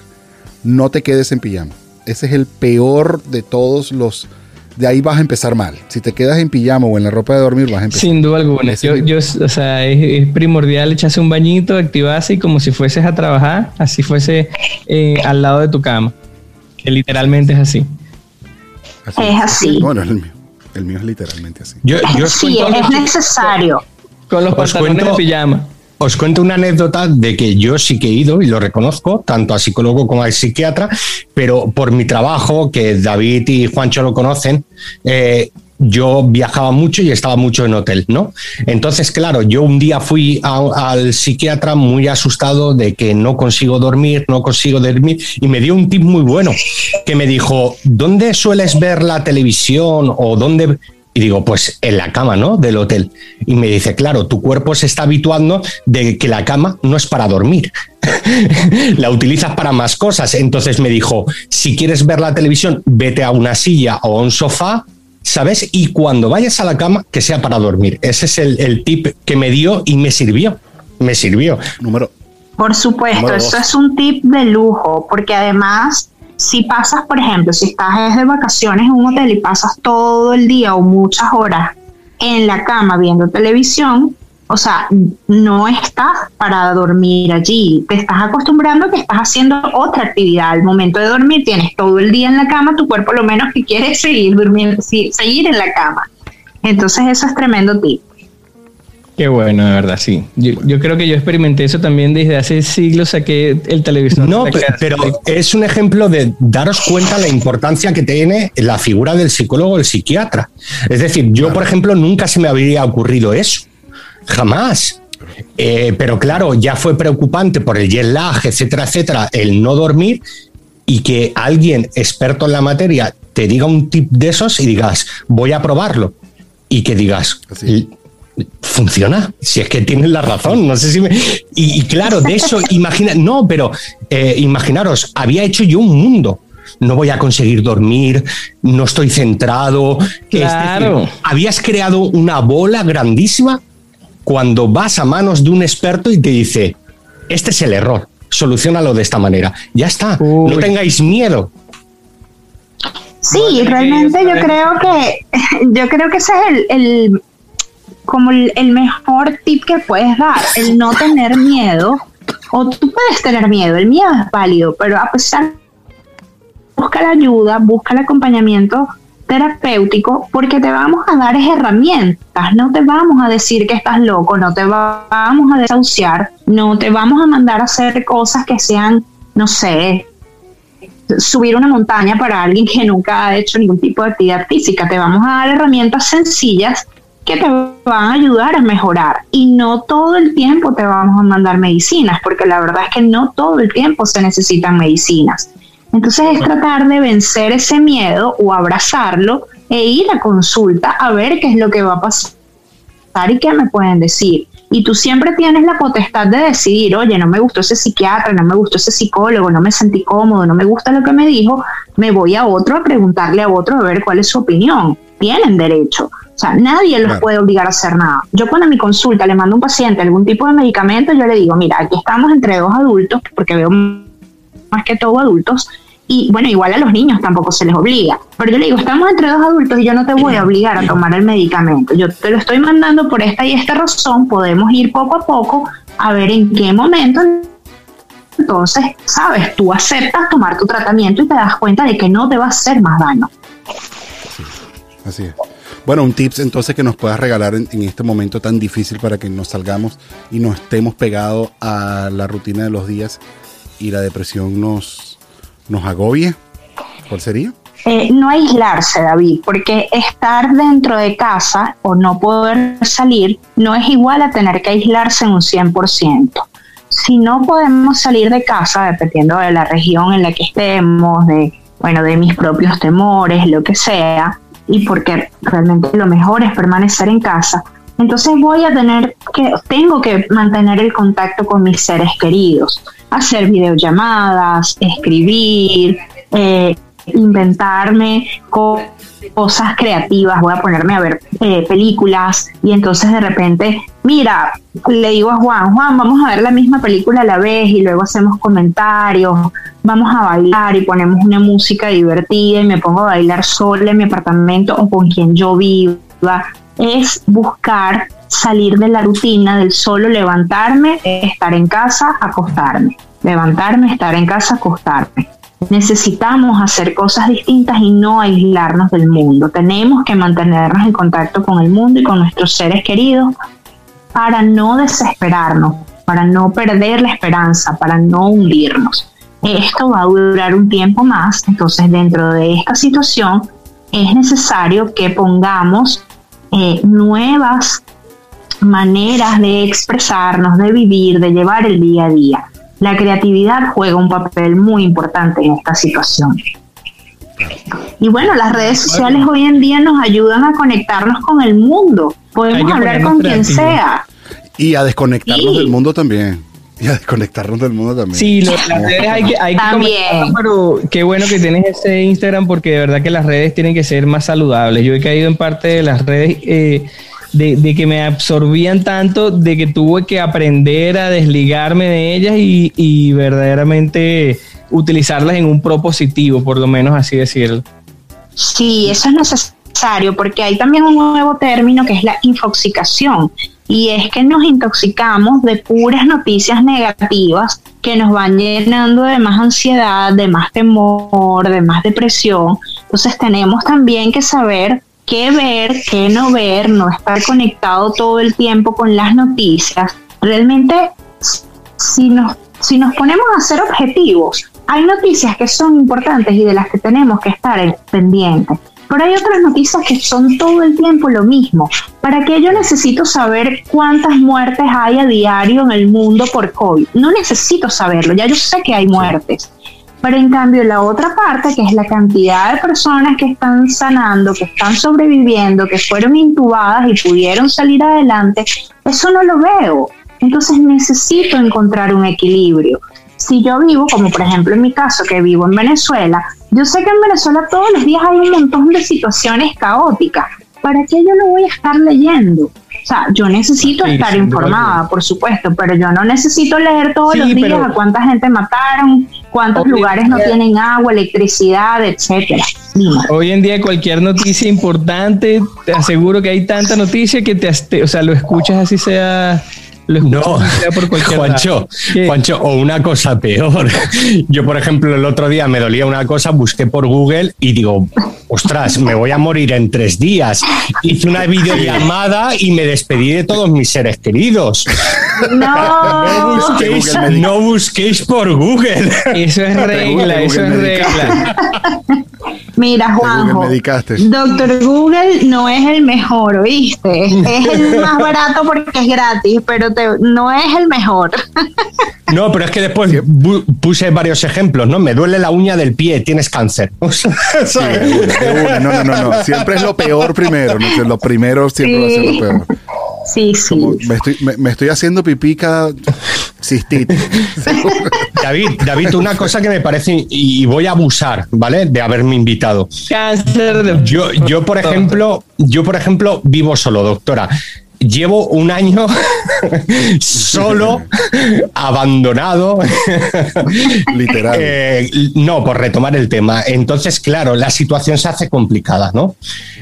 No te quedes en pijama. Ese es el peor de todos los... De ahí vas a empezar mal. Si te quedas en pijama o en la ropa de dormir, vas a empezar Sin duda alguna. Yo, yo, o sea, es, es primordial echarse un bañito, activarse y como si fueses a trabajar, así fuese eh, al lado de tu cama. Que literalmente es así. Así Es así. Bueno, es el mío. El mío es literalmente así. Yo, Sí, es necesario. Con los Os pantalones cuento- de pijama. Os cuento una anécdota de que yo sí que he ido y lo reconozco, tanto a psicólogo como a psiquiatra, pero por mi trabajo, que David y Juancho lo conocen, eh, yo viajaba mucho y estaba mucho en hotel, ¿no? Entonces, claro, yo un día fui al psiquiatra muy asustado de que no consigo dormir, no consigo dormir, y me dio un tip muy bueno, que me dijo, ¿dónde sueles ver la televisión o dónde... Y digo, pues en la cama, ¿no? Del hotel. Y me dice, claro, tu cuerpo se está habituando de que la cama no es para dormir. (laughs) la utilizas para más cosas. Entonces me dijo, si quieres ver la televisión, vete a una silla o a un sofá, ¿sabes? Y cuando vayas a la cama, que sea para dormir. Ese es el, el tip que me dio y me sirvió. Me sirvió. Número, Por supuesto, Número eso dos. es un tip de lujo, porque además, si pasas, por ejemplo, si estás de vacaciones en un hotel y pasas todo el día o muchas horas en la cama viendo televisión, o sea, no estás para dormir allí, te estás acostumbrando que estás haciendo otra actividad. Al momento de dormir tienes todo el día en la cama, tu cuerpo lo menos que quiere es seguir durmiendo, seguir en la cama. Entonces eso es tremendo tip. Qué bueno, de verdad, sí. Yo, yo creo que yo experimenté eso también desde hace siglos, saqué el televisor. No, pero es un ejemplo de daros cuenta la importancia que tiene la figura del psicólogo o el psiquiatra. Es decir, yo, por ejemplo, nunca se me habría ocurrido eso. Jamás. Eh, pero claro, ya fue preocupante por el jet lag, etcétera, etcétera, el no dormir y que alguien experto en la materia te diga un tip de esos y digas, voy a probarlo. Y que digas, Así. Funciona. Si es que tienes la razón, no sé si me. Y, y claro, de eso, (laughs) imagina, no, pero eh, imaginaros, había hecho yo un mundo. No voy a conseguir dormir, no estoy centrado. Es Claro. decir, habías creado una bola grandísima cuando vas a manos de un experto y te dice: Este es el error, solucionalo de esta manera. Ya está, Uy. no tengáis miedo. Sí, realmente yo creo que (laughs) yo creo que ese es el, el- como el, mejor tip que puedes dar, el no tener miedo. O tú puedes tener miedo, el miedo es válido, pero a pesar busca la ayuda, busca el acompañamiento terapéutico, porque te vamos a dar herramientas, no te vamos a decir que estás loco, no te va- vamos a desahuciar, no te vamos a mandar a hacer cosas que sean, no sé, subir una montaña para alguien que nunca ha hecho ningún tipo de actividad física. Te vamos a dar herramientas sencillas que te van a ayudar a mejorar. Y no todo el tiempo te vamos a mandar medicinas, porque la verdad es que no todo el tiempo se necesitan medicinas. Entonces es tratar de vencer ese miedo o abrazarlo e ir a consulta a ver qué es lo que va a pasar y qué me pueden decir. Y tú siempre tienes la potestad de decidir, oye, no me gustó ese psiquiatra, no me gustó ese psicólogo, no me sentí cómodo, no me gusta lo que me dijo, me voy a otro a preguntarle a otro a ver cuál es su opinión. Tienen derecho. O sea, nadie los Claro. puede obligar a hacer nada. Yo cuando a mi consulta le mando a un paciente algún tipo de medicamento, yo le digo, mira, aquí estamos entre dos adultos, porque veo más que todo adultos, y bueno, igual a los niños tampoco se les obliga. Pero yo le digo, estamos entre dos adultos y yo no te voy a obligar a tomar el medicamento. Yo te lo estoy mandando por esta y esta razón. Podemos ir poco a poco a ver en qué momento. Entonces, sabes, tú aceptas tomar tu tratamiento y te das cuenta de que no te va a hacer más daño. Así es. Bueno, un tips entonces que nos puedas regalar en, este momento tan difícil para que nos salgamos y no estemos pegados a la rutina de los días y la depresión nos, nos agobie. ¿Cuál sería? Eh, no aislarse, David, porque estar dentro de casa o no poder salir no es igual a tener que aislarse en un 100%. Si no podemos salir de casa, dependiendo de la región en la que estemos, de, bueno, de mis propios temores, lo que sea, y porque realmente lo mejor es permanecer en casa, entonces voy a tener que, tengo que mantener el contacto con mis seres queridos, hacer videollamadas, escribir, eh, inventarme cosas creativas, voy a ponerme a ver eh, películas y entonces de repente, mira, le digo a Juan, Juan, vamos a ver la misma película a la vez y luego hacemos comentarios, vamos a bailar y ponemos una música divertida y me pongo a bailar sola en mi apartamento o con quien yo viva. Es buscar salir de la rutina del solo levantarme, estar en casa, acostarme, levantarme, estar en casa, acostarme. Necesitamos hacer cosas distintas y no aislarnos del mundo. Tenemos que mantenernos en contacto con el mundo y con nuestros seres queridos para no desesperarnos, para no perder la esperanza, para no hundirnos. Esto va a durar un tiempo más, entonces dentro de esta situación es necesario que pongamos eh, nuevas maneras de expresarnos, de vivir, de llevar el día a día. La creatividad juega un papel muy importante en esta situación. Y bueno, las redes sociales hoy en día nos ayudan a conectarnos con el mundo. Podemos hablar con quien sea. Y a desconectarnos Sí. del mundo también. Y a desconectarnos del mundo también. Sí, las redes hay que, hay que pero qué bueno que tienes ese Instagram porque de verdad que las redes tienen que ser más saludables. Yo he caído en parte de las redes eh, de, que me absorbían tanto, de que tuve que aprender a desligarme de ellas y, y verdaderamente utilizarlas en un propositivo, por lo menos así decirlo. Sí, eso es necesario porque hay también un nuevo término que es la infoxicación y es que nos intoxicamos de puras noticias negativas que nos van llenando de más ansiedad, de más temor, de más depresión. Entonces tenemos también que saber qué ver, qué no ver, no estar conectado todo el tiempo con las noticias. Realmente, si nos, si nos ponemos a ser objetivos, hay noticias que son importantes y de las que tenemos que estar pendientes. Pero hay otras noticias que son todo el tiempo lo mismo. ¿Para qué yo necesito saber cuántas muertes hay a diario en el mundo por COVID? No necesito saberlo, ya yo sé que hay muertes. Pero en cambio la otra parte, que es la cantidad de personas que están sanando, que están sobreviviendo, que fueron intubadas y pudieron salir adelante, eso no lo veo. Entonces necesito encontrar un equilibrio. Si yo vivo, como por ejemplo en mi caso, que vivo en Venezuela, yo sé que en Venezuela todos los días hay un montón de situaciones caóticas. ¿Para qué yo lo voy a estar leyendo? O sea, yo necesito Sí, estar duda informada, por supuesto, pero yo no necesito leer todos Sí, los días pero- a cuánta gente mataron, cuántos lugares no tienen agua, electricidad, etcétera. Hoy en día cualquier noticia importante, te aseguro que hay tanta noticia que te- o sea, lo escuchas así sea, lo No, por cualquier Juancho. Juancho, o una cosa peor. (laughs) Yo, por ejemplo, el otro día me dolía una cosa, busqué por Google y digo, ostras, me voy a morir en tres días. Hice una videollamada y me despedí de todos mis seres queridos. No (laughs) No, busquéis, no por Google. Eso es (laughs) regla, eso es regla. mira Juanjo. Doctor Google no es el mejor, ¿oíste? Es el más barato porque es gratis, pero te- no es el mejor. No, pero es que después puse varios ejemplos, ¿no? Me duele la uña del pie, tienes cáncer. (laughs) O sea, Sí, de una, de una. No, no, no, no. Siempre es lo peor primero. ¿no? Lo primero siempre va a ser lo peor. Sí, sí. Como me, estoy, me, me estoy haciendo pipí cada. (laughs) David, David, una cosa que me parece, y voy a abusar, ¿vale? De haberme invitado. Cáncer de Yo, yo, por ejemplo, yo, por ejemplo, vivo solo, doctora. Llevo un año (laughs) solo, abandonado. (laughs) Literal. Eh, no, por retomar el tema. Entonces, claro, la situación se hace complicada, ¿no?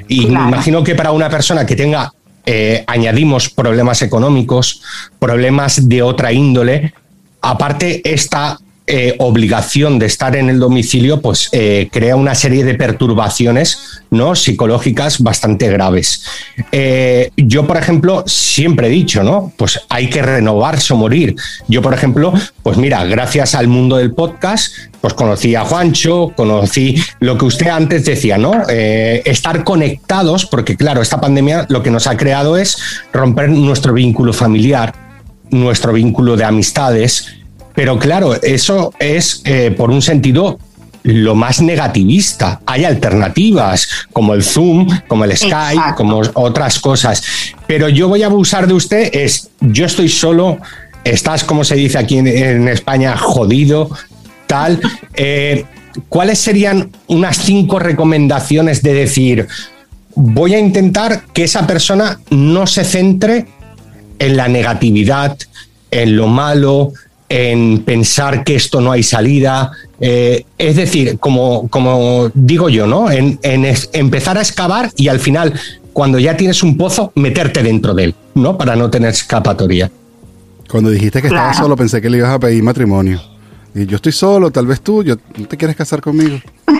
Y Claro. me imagino que para una persona que tenga, eh, añadimos problemas económicos, problemas de otra índole, aparte esta eh, obligación de estar en el domicilio, pues eh, crea una serie de perturbaciones ¿no? psicológicas bastante graves. Eh, yo, por ejemplo, siempre he dicho, ¿no? Pues hay que renovarse o morir. Yo, por ejemplo, pues mira, gracias al mundo del podcast, pues conocí a Juancho, conocí lo que usted antes decía, ¿no? Estar conectados, porque claro, esta pandemia lo que nos ha creado es romper nuestro vínculo familiar, nuestro vínculo de amistades, pero claro, eso es eh, por un sentido lo más negativista. Hay alternativas como el Zoom, como el Skype, Exacto. como otras cosas. Pero yo voy a abusar de usted, es yo estoy solo, estás, como se dice aquí en, en España, jodido, tal. (laughs) Eh, ¿cuáles serían unas cinco recomendaciones de decir, voy a intentar que esa persona no se centre en la negatividad, en lo malo, en pensar que esto no hay salida? Eh, es decir, como, como digo yo, ¿no? En, en es- empezar a excavar y al final, cuando ya tienes un pozo, meterte dentro de él, ¿no? Para no tener escapatoria. Cuando dijiste que estabas solo, pensé que le ibas a pedir matrimonio. Y yo estoy solo, tal vez tú, yo, ¿no te quieres casar conmigo? (laughs)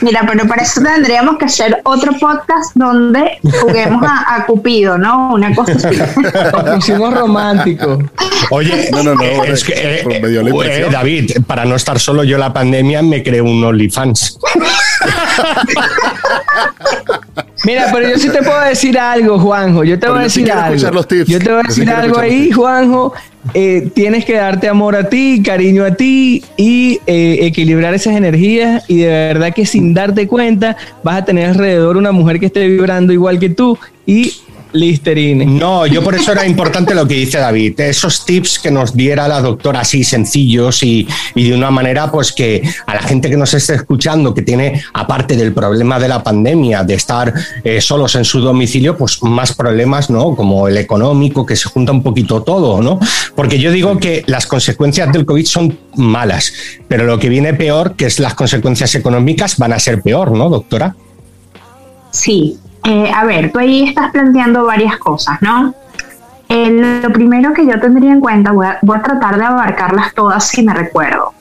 Mira, pero para eso tendríamos que hacer otro podcast donde juguemos a, a Cupido, ¿no? Una cosa así. Pusimos románticos. Oye, No, no, no, eh, es que, eh, eh, impresión. David, para no estar solo yo la pandemia me creé un OnlyFans. Mira, pero yo sí te puedo decir algo, Juanjo. Yo te Pero voy a sí decir algo. escuchar los tips. Yo te voy a sí decir algo ahí. Juanjo. Eh, tienes que darte amor a ti, cariño a ti y eh, equilibrar esas energías. Y de verdad que sin darte cuenta vas a tener alrededor una mujer que esté vibrando igual que tú y Listerine. No, yo por eso era importante lo que dice David, esos tips que nos diera la doctora así sencillos y, y de una manera pues que a la gente que nos esté escuchando, que tiene aparte del problema de la pandemia, de estar eh, solos en su domicilio, pues más problemas, ¿no? Como el económico, que se junta un poquito todo, ¿no? Porque yo digo que las consecuencias del COVID son malas, pero lo que viene peor, que es las consecuencias económicas, van a ser peor, ¿no, doctora? Sí, eh, a ver, tú ahí estás planteando varias cosas, ¿no? Eh, lo primero que yo tendría en cuenta, voy a, voy a tratar de abarcarlas todas si me recuerdo.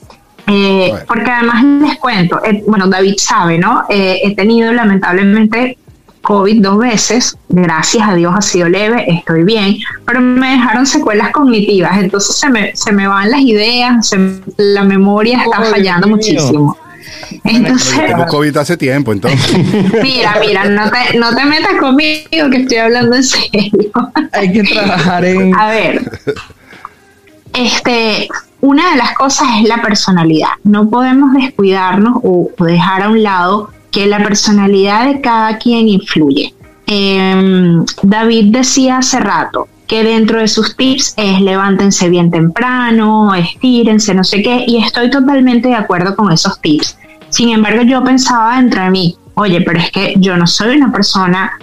Eh, Bueno. Porque además les cuento, eh, bueno, David sabe, ¿no? Eh, he tenido lamentablemente COVID dos veces, gracias a Dios ha sido leve, estoy bien, pero me dejaron secuelas cognitivas, entonces se me, se me van las ideas, se- la memoria está fallando mío. muchísimo. Entonces, tengo COVID hace tiempo, entonces. (laughs) Mira, mira, no te, no te metas conmigo que estoy hablando en serio. Hay que trabajar en... A ver, este, una de las cosas es la personalidad. No podemos descuidarnos o, o dejar a un lado que la personalidad de cada quien influye. Em, David decía hace rato que dentro de sus tips es levántense bien temprano, estírense, no sé qué, y estoy totalmente de acuerdo con esos tips. Sin embargo, yo pensaba dentro de mí, oye, pero es que yo no soy una persona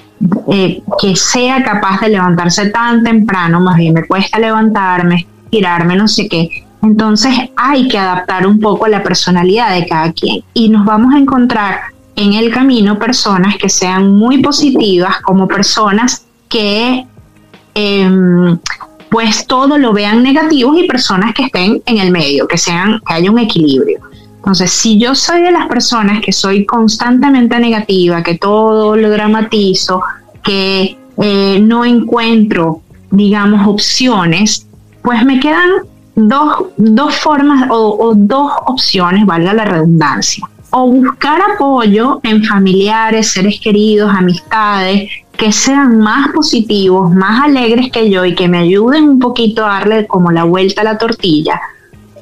eh, que sea capaz de levantarse tan temprano, más bien me cuesta levantarme, estirarme, no sé qué. Entonces hay que adaptar un poco la personalidad de cada quien y nos vamos a encontrar en el camino personas que sean muy positivas como personas que em, pues todo lo vean negativos y personas que estén en el medio, que sean, que haya un equilibrio. Entonces, si yo soy de las personas que soy constantemente negativa, que todo lo dramatizo, que eh, no encuentro, digamos, opciones, pues me quedan dos, dos formas o, o dos opciones, valga la redundancia. O buscar apoyo en familiares, seres queridos, amistades, que sean más positivos, más alegres que yo y que me ayuden un poquito a darle como la vuelta a la tortilla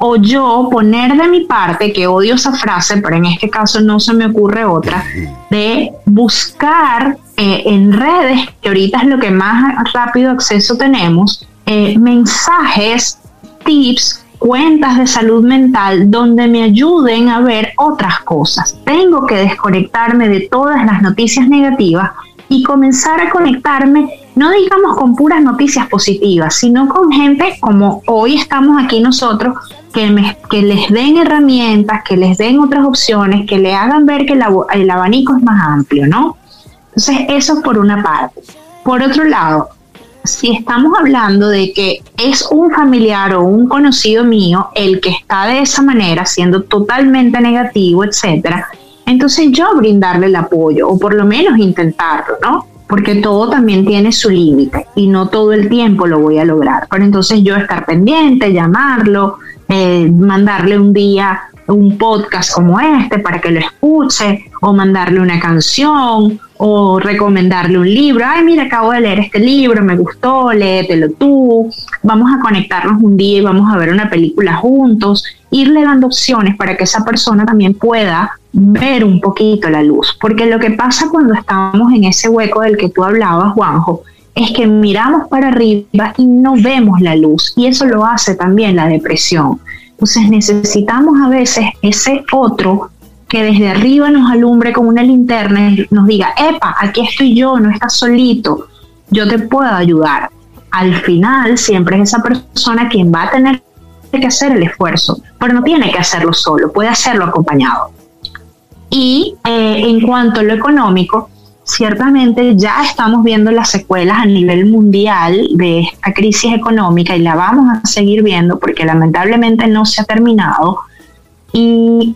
o yo poner de mi parte, que odio esa frase, pero en este caso no se me ocurre otra, de buscar eh, en redes, que ahorita es lo que más rápido acceso tenemos, eh, mensajes, tips, cuentas de salud mental donde me ayuden a ver otras cosas. Tengo que desconectarme de todas las noticias negativas y comenzar a conectarme, no digamos con puras noticias positivas, sino con gente como hoy estamos aquí nosotros, que, me- que les den herramientas, que les den otras opciones, que le hagan ver que el, el abanico es más amplio, ¿no? Entonces, eso por una parte. Por otro lado, si estamos hablando de que es un familiar o un conocido mío el que está de esa manera, siendo totalmente negativo, etcétera, entonces yo brindarle el apoyo o por lo menos intentarlo, ¿no? Porque todo también tiene su límite y no todo el tiempo lo voy a lograr. Pero entonces yo estar pendiente, llamarlo, eh, mandarle un día un podcast como este para que lo escuche o mandarle una canción o recomendarle un libro. Ay, mira, acabo de leer este libro, me gustó, léetelo tú. Vamos a conectarnos un día y vamos a ver una película juntos. Irle dando opciones para que esa persona también pueda ver un poquito la luz. Porque lo que pasa cuando estamos en ese hueco del que tú hablabas, Juanjo, es que miramos para arriba y no vemos la luz. Y eso lo hace también la depresión. Entonces necesitamos a veces ese otro que desde arriba nos alumbre con una linterna y nos diga, epa, aquí estoy yo, no estás solito, yo te puedo ayudar. Al final siempre es esa persona quien va a tener que hacer el esfuerzo, pero no tiene que hacerlo solo, puede hacerlo acompañado. Y eh, en cuanto a lo económico, ciertamente ya estamos viendo las secuelas a nivel mundial de esta crisis económica y la vamos a seguir viendo porque lamentablemente no se ha terminado. Y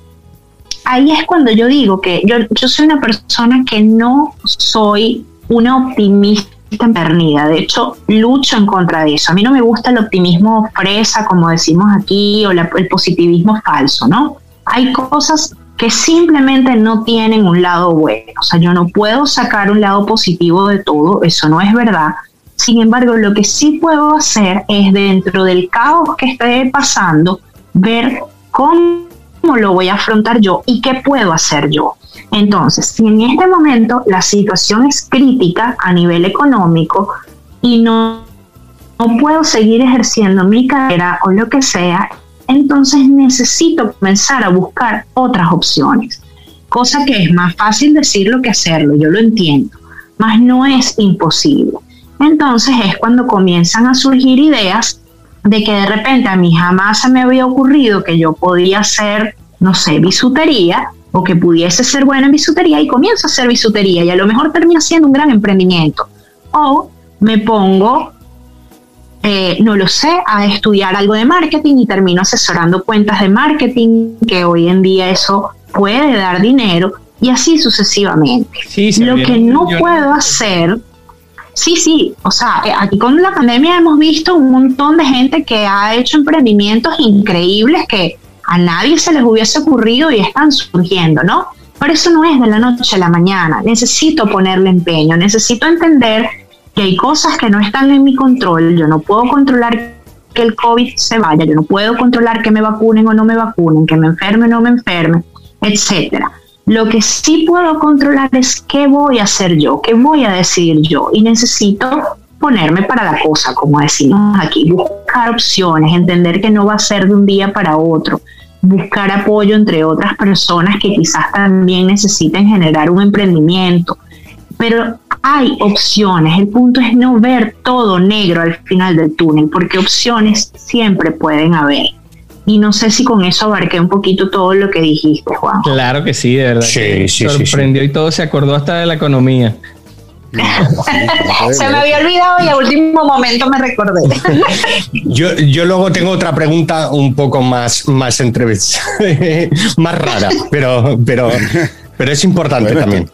ahí es cuando yo digo que yo, yo soy una persona que no soy una optimista empernida, de hecho lucho en contra de eso. A mí no me gusta el optimismo fresa, como decimos aquí, o el positivismo falso, ¿no? Hay cosas que simplemente no tienen un lado bueno. O sea, yo no puedo sacar un lado positivo de todo, eso no es verdad. Sin embargo, lo que sí puedo hacer es dentro del caos que esté pasando, ver cómo lo voy a afrontar yo y qué puedo hacer yo. Entonces, si en este momento la situación es crítica a nivel económico y no, no puedo seguir ejerciendo mi carrera o lo que sea, entonces necesito comenzar a buscar otras opciones. Cosa que es más fácil decirlo que hacerlo, yo lo entiendo, mas no es imposible. Entonces es cuando comienzan a surgir ideas de que de repente a mí jamás se me había ocurrido que yo podía hacer, no sé, bisutería o que pudiese ser buena en bisutería y comienzo a hacer bisutería y a lo mejor termina siendo un gran emprendimiento. O me pongo eh, no lo sé, a estudiar algo de marketing y termino asesorando cuentas de marketing, que hoy en día eso puede dar dinero, y así sucesivamente. Sí, Lo que no puedo hacer, sí, sí, o sea, eh, aquí con la pandemia hemos visto un montón de gente que ha hecho emprendimientos increíbles que a nadie se les hubiese ocurrido y están surgiendo, ¿no? Pero eso no es de la noche a la mañana. Necesito ponerle empeño, necesito entender que hay cosas que no están en mi control. Yo no puedo controlar que el COVID se vaya, yo no puedo controlar que me vacunen o no me vacunen, que me enferme o no me enferme, etcétera. Lo que sí puedo controlar es qué voy a hacer yo, qué voy a decidir yo y necesito ponerme para la cosa, como decimos aquí, buscar opciones, entender que no va a ser de un día para otro, buscar apoyo entre otras personas que quizás también necesiten generar un emprendimiento, pero hay opciones. El punto es no ver todo negro al final del túnel, porque opciones siempre pueden haber. Y no sé si con eso abarqué un poquito todo lo que dijiste, Juan. Claro que sí, de verdad. Sí, que sí, sí, Sorprendió y todo se acordó hasta de la economía. (laughs) Se me había olvidado y a último momento me recordé. (laughs) Yo, yo luego tengo otra pregunta un poco más, más entrevista, (laughs) más rara, pero, pero, pero es importante Bueno, también.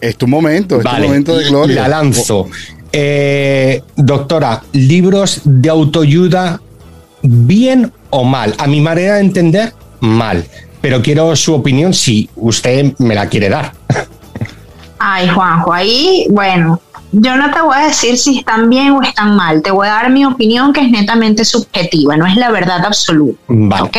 Es tu momento, es Vale, tu momento de gloria. La lanzo. Eh, doctora, libros de autoayuda, bien o mal. A mi manera de entender, mal. Pero quiero su opinión si usted me la quiere dar. Ay, Juanjo, ahí, bueno, yo no te voy a decir si están bien o están mal. Te voy a dar mi opinión que es netamente subjetiva, no es la verdad absoluta. Vale. ¿Ok?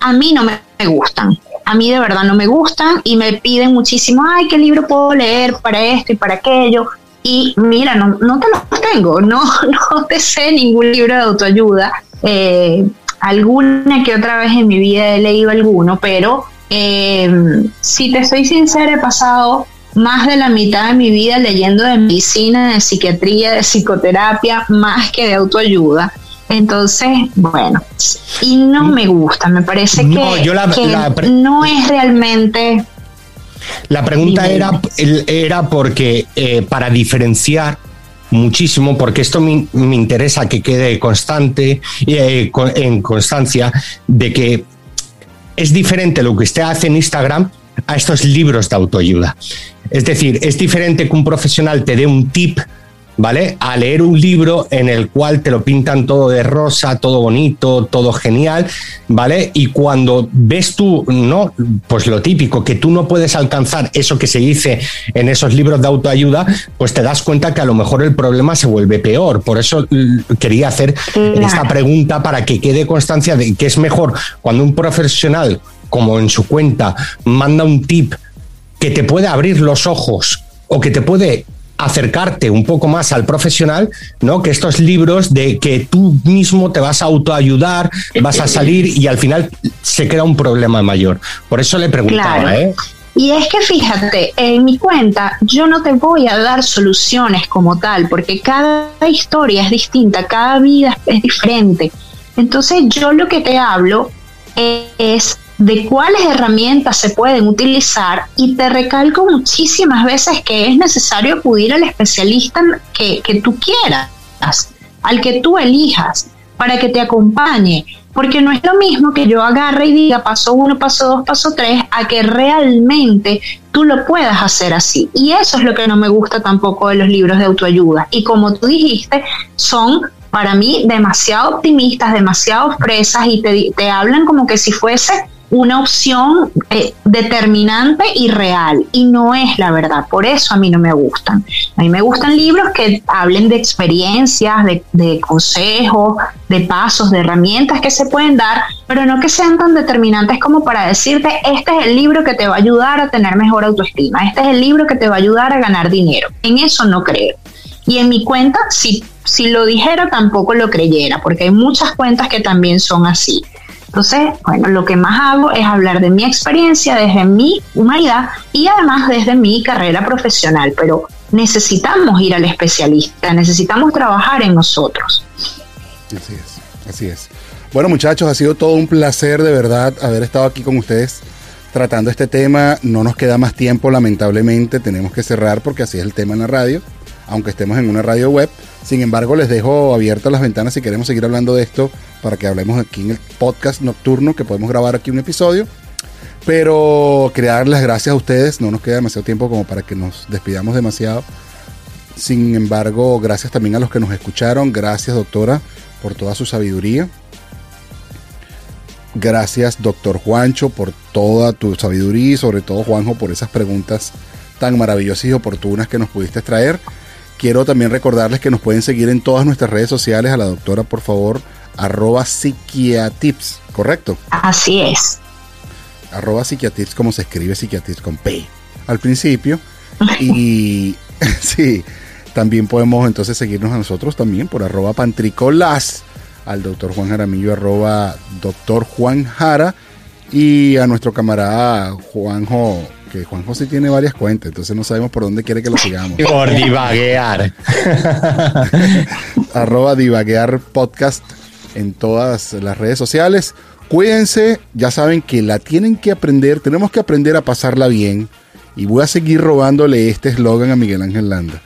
A mí no me me gustan. A mí de verdad no me gustan y me piden muchísimo, ay, ¿qué libro puedo leer para esto y para aquello? Y mira, no, no te los tengo, (laughs) no, no te sé ningún libro de autoayuda. Eh, alguna que otra vez en mi vida he leído alguno, pero eh, si te soy sincera, he pasado más de la mitad de mi vida leyendo de medicina, de psiquiatría, de psicoterapia, más que de autoayuda. Entonces, bueno, y no me gusta, me parece No, que, yo la- que la pre- no es realmente... La pregunta era, era porque eh, para diferenciar muchísimo, porque esto me, me interesa que quede constante eh, en constancia de que es diferente lo que usted hace en Instagram a estos libros de autoayuda. Es decir, es diferente que un profesional te dé un tip, ¿vale? A leer un libro en el cual te lo pintan todo de rosa, todo bonito, todo genial, ¿vale? Y cuando ves tú, ¿no? Pues lo típico, que tú no puedes alcanzar eso que se dice en esos libros de autoayuda, pues te das cuenta que a lo mejor el problema se vuelve peor. Por eso quería hacer Claro. esta pregunta para que quede constancia de que es mejor cuando un profesional, como en su cuenta, manda un tip que te puede abrir los ojos o que te puede acercarte un poco más al profesional, ¿no? Que estos libros de que tú mismo te vas a autoayudar, vas a salir y al final se crea un problema mayor. Por eso le preguntaba, Claro. ¿eh? Y es que fíjate, en mi cuenta yo no te voy a dar soluciones como tal, porque cada historia es distinta, cada vida es diferente. Entonces yo lo que te hablo es de cuáles herramientas se pueden utilizar y te recalco muchísimas veces que es necesario acudir al especialista que, que tú quieras, al que tú elijas, para que te acompañe. Porque no es lo mismo que yo agarre y diga paso uno, paso dos, paso tres, a que realmente tú lo puedas hacer así. Y eso es lo que no me gusta tampoco de los libros de autoayuda. Y como tú dijiste, son para mí demasiado optimistas, demasiado fresas y te, te hablan como que si fuese una opción eh, determinante y real y no es la verdad, por eso a mí no me gustan. A mí me gustan libros que hablen de experiencias, de, de consejos, de pasos, de herramientas que se pueden dar, pero no que sean tan determinantes como para decirte, este es el libro que te va a ayudar a tener mejor autoestima, este es el libro que te va a ayudar a ganar dinero. En eso no creo. Y en mi cuenta, si, si lo dijera, tampoco lo creyera, porque hay muchas cuentas que también son así. Entonces, bueno, lo que más hago es hablar de mi experiencia desde mi humanidad y además desde mi carrera profesional, pero necesitamos ir al especialista, necesitamos trabajar en nosotros. Así es, así es. Bueno, muchachos, ha sido todo un placer de verdad haber estado aquí con ustedes tratando este tema. No nos queda más tiempo, lamentablemente, tenemos que cerrar porque así es el tema en la radio, aunque estemos en una radio web. Sin embargo, les dejo abiertas las ventanas si queremos seguir hablando de esto para que hablemos aquí en el podcast nocturno, que podemos grabar aquí un episodio. Pero quería las gracias a ustedes, no nos queda demasiado tiempo como para que nos despidamos demasiado. Sin embargo, gracias también a los que nos escucharon. Gracias, doctora, por toda su sabiduría. Gracias, doctor Juancho, por toda tu sabiduría y sobre todo, Juanjo, por esas preguntas tan maravillosas y oportunas que nos pudiste traer. Quiero también recordarles que nos pueden seguir en todas nuestras redes sociales. A la doctora, por favor, arroba psiquiatips, ¿correcto? Así es. arroba psiquiatips como se escribe psiquiatips con P al principio. (laughs) Y (laughs) sí, también podemos entonces seguirnos a nosotros también por arroba pantricolas, al doctor Juan Jaramillo arroba doctor Juan Jara y a nuestro camarada Juanjo, que Juanjo sí tiene varias cuentas, entonces no sabemos por dónde quiere que lo sigamos. (laughs) Por divaguear. (laughs) arroba divaguear podcast en todas las redes sociales. Cuídense, ya saben que la tienen que aprender, tenemos que aprender a pasarla bien. Y voy a seguir robándole este eslogan a Miguel Ángel Landa.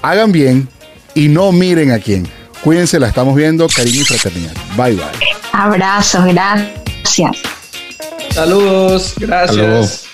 Hagan bien y no miren a quién. Cuídense, la estamos viendo. Cariño y fraternidad. Bye bye. Abrazos, gracias. Saludos, gracias.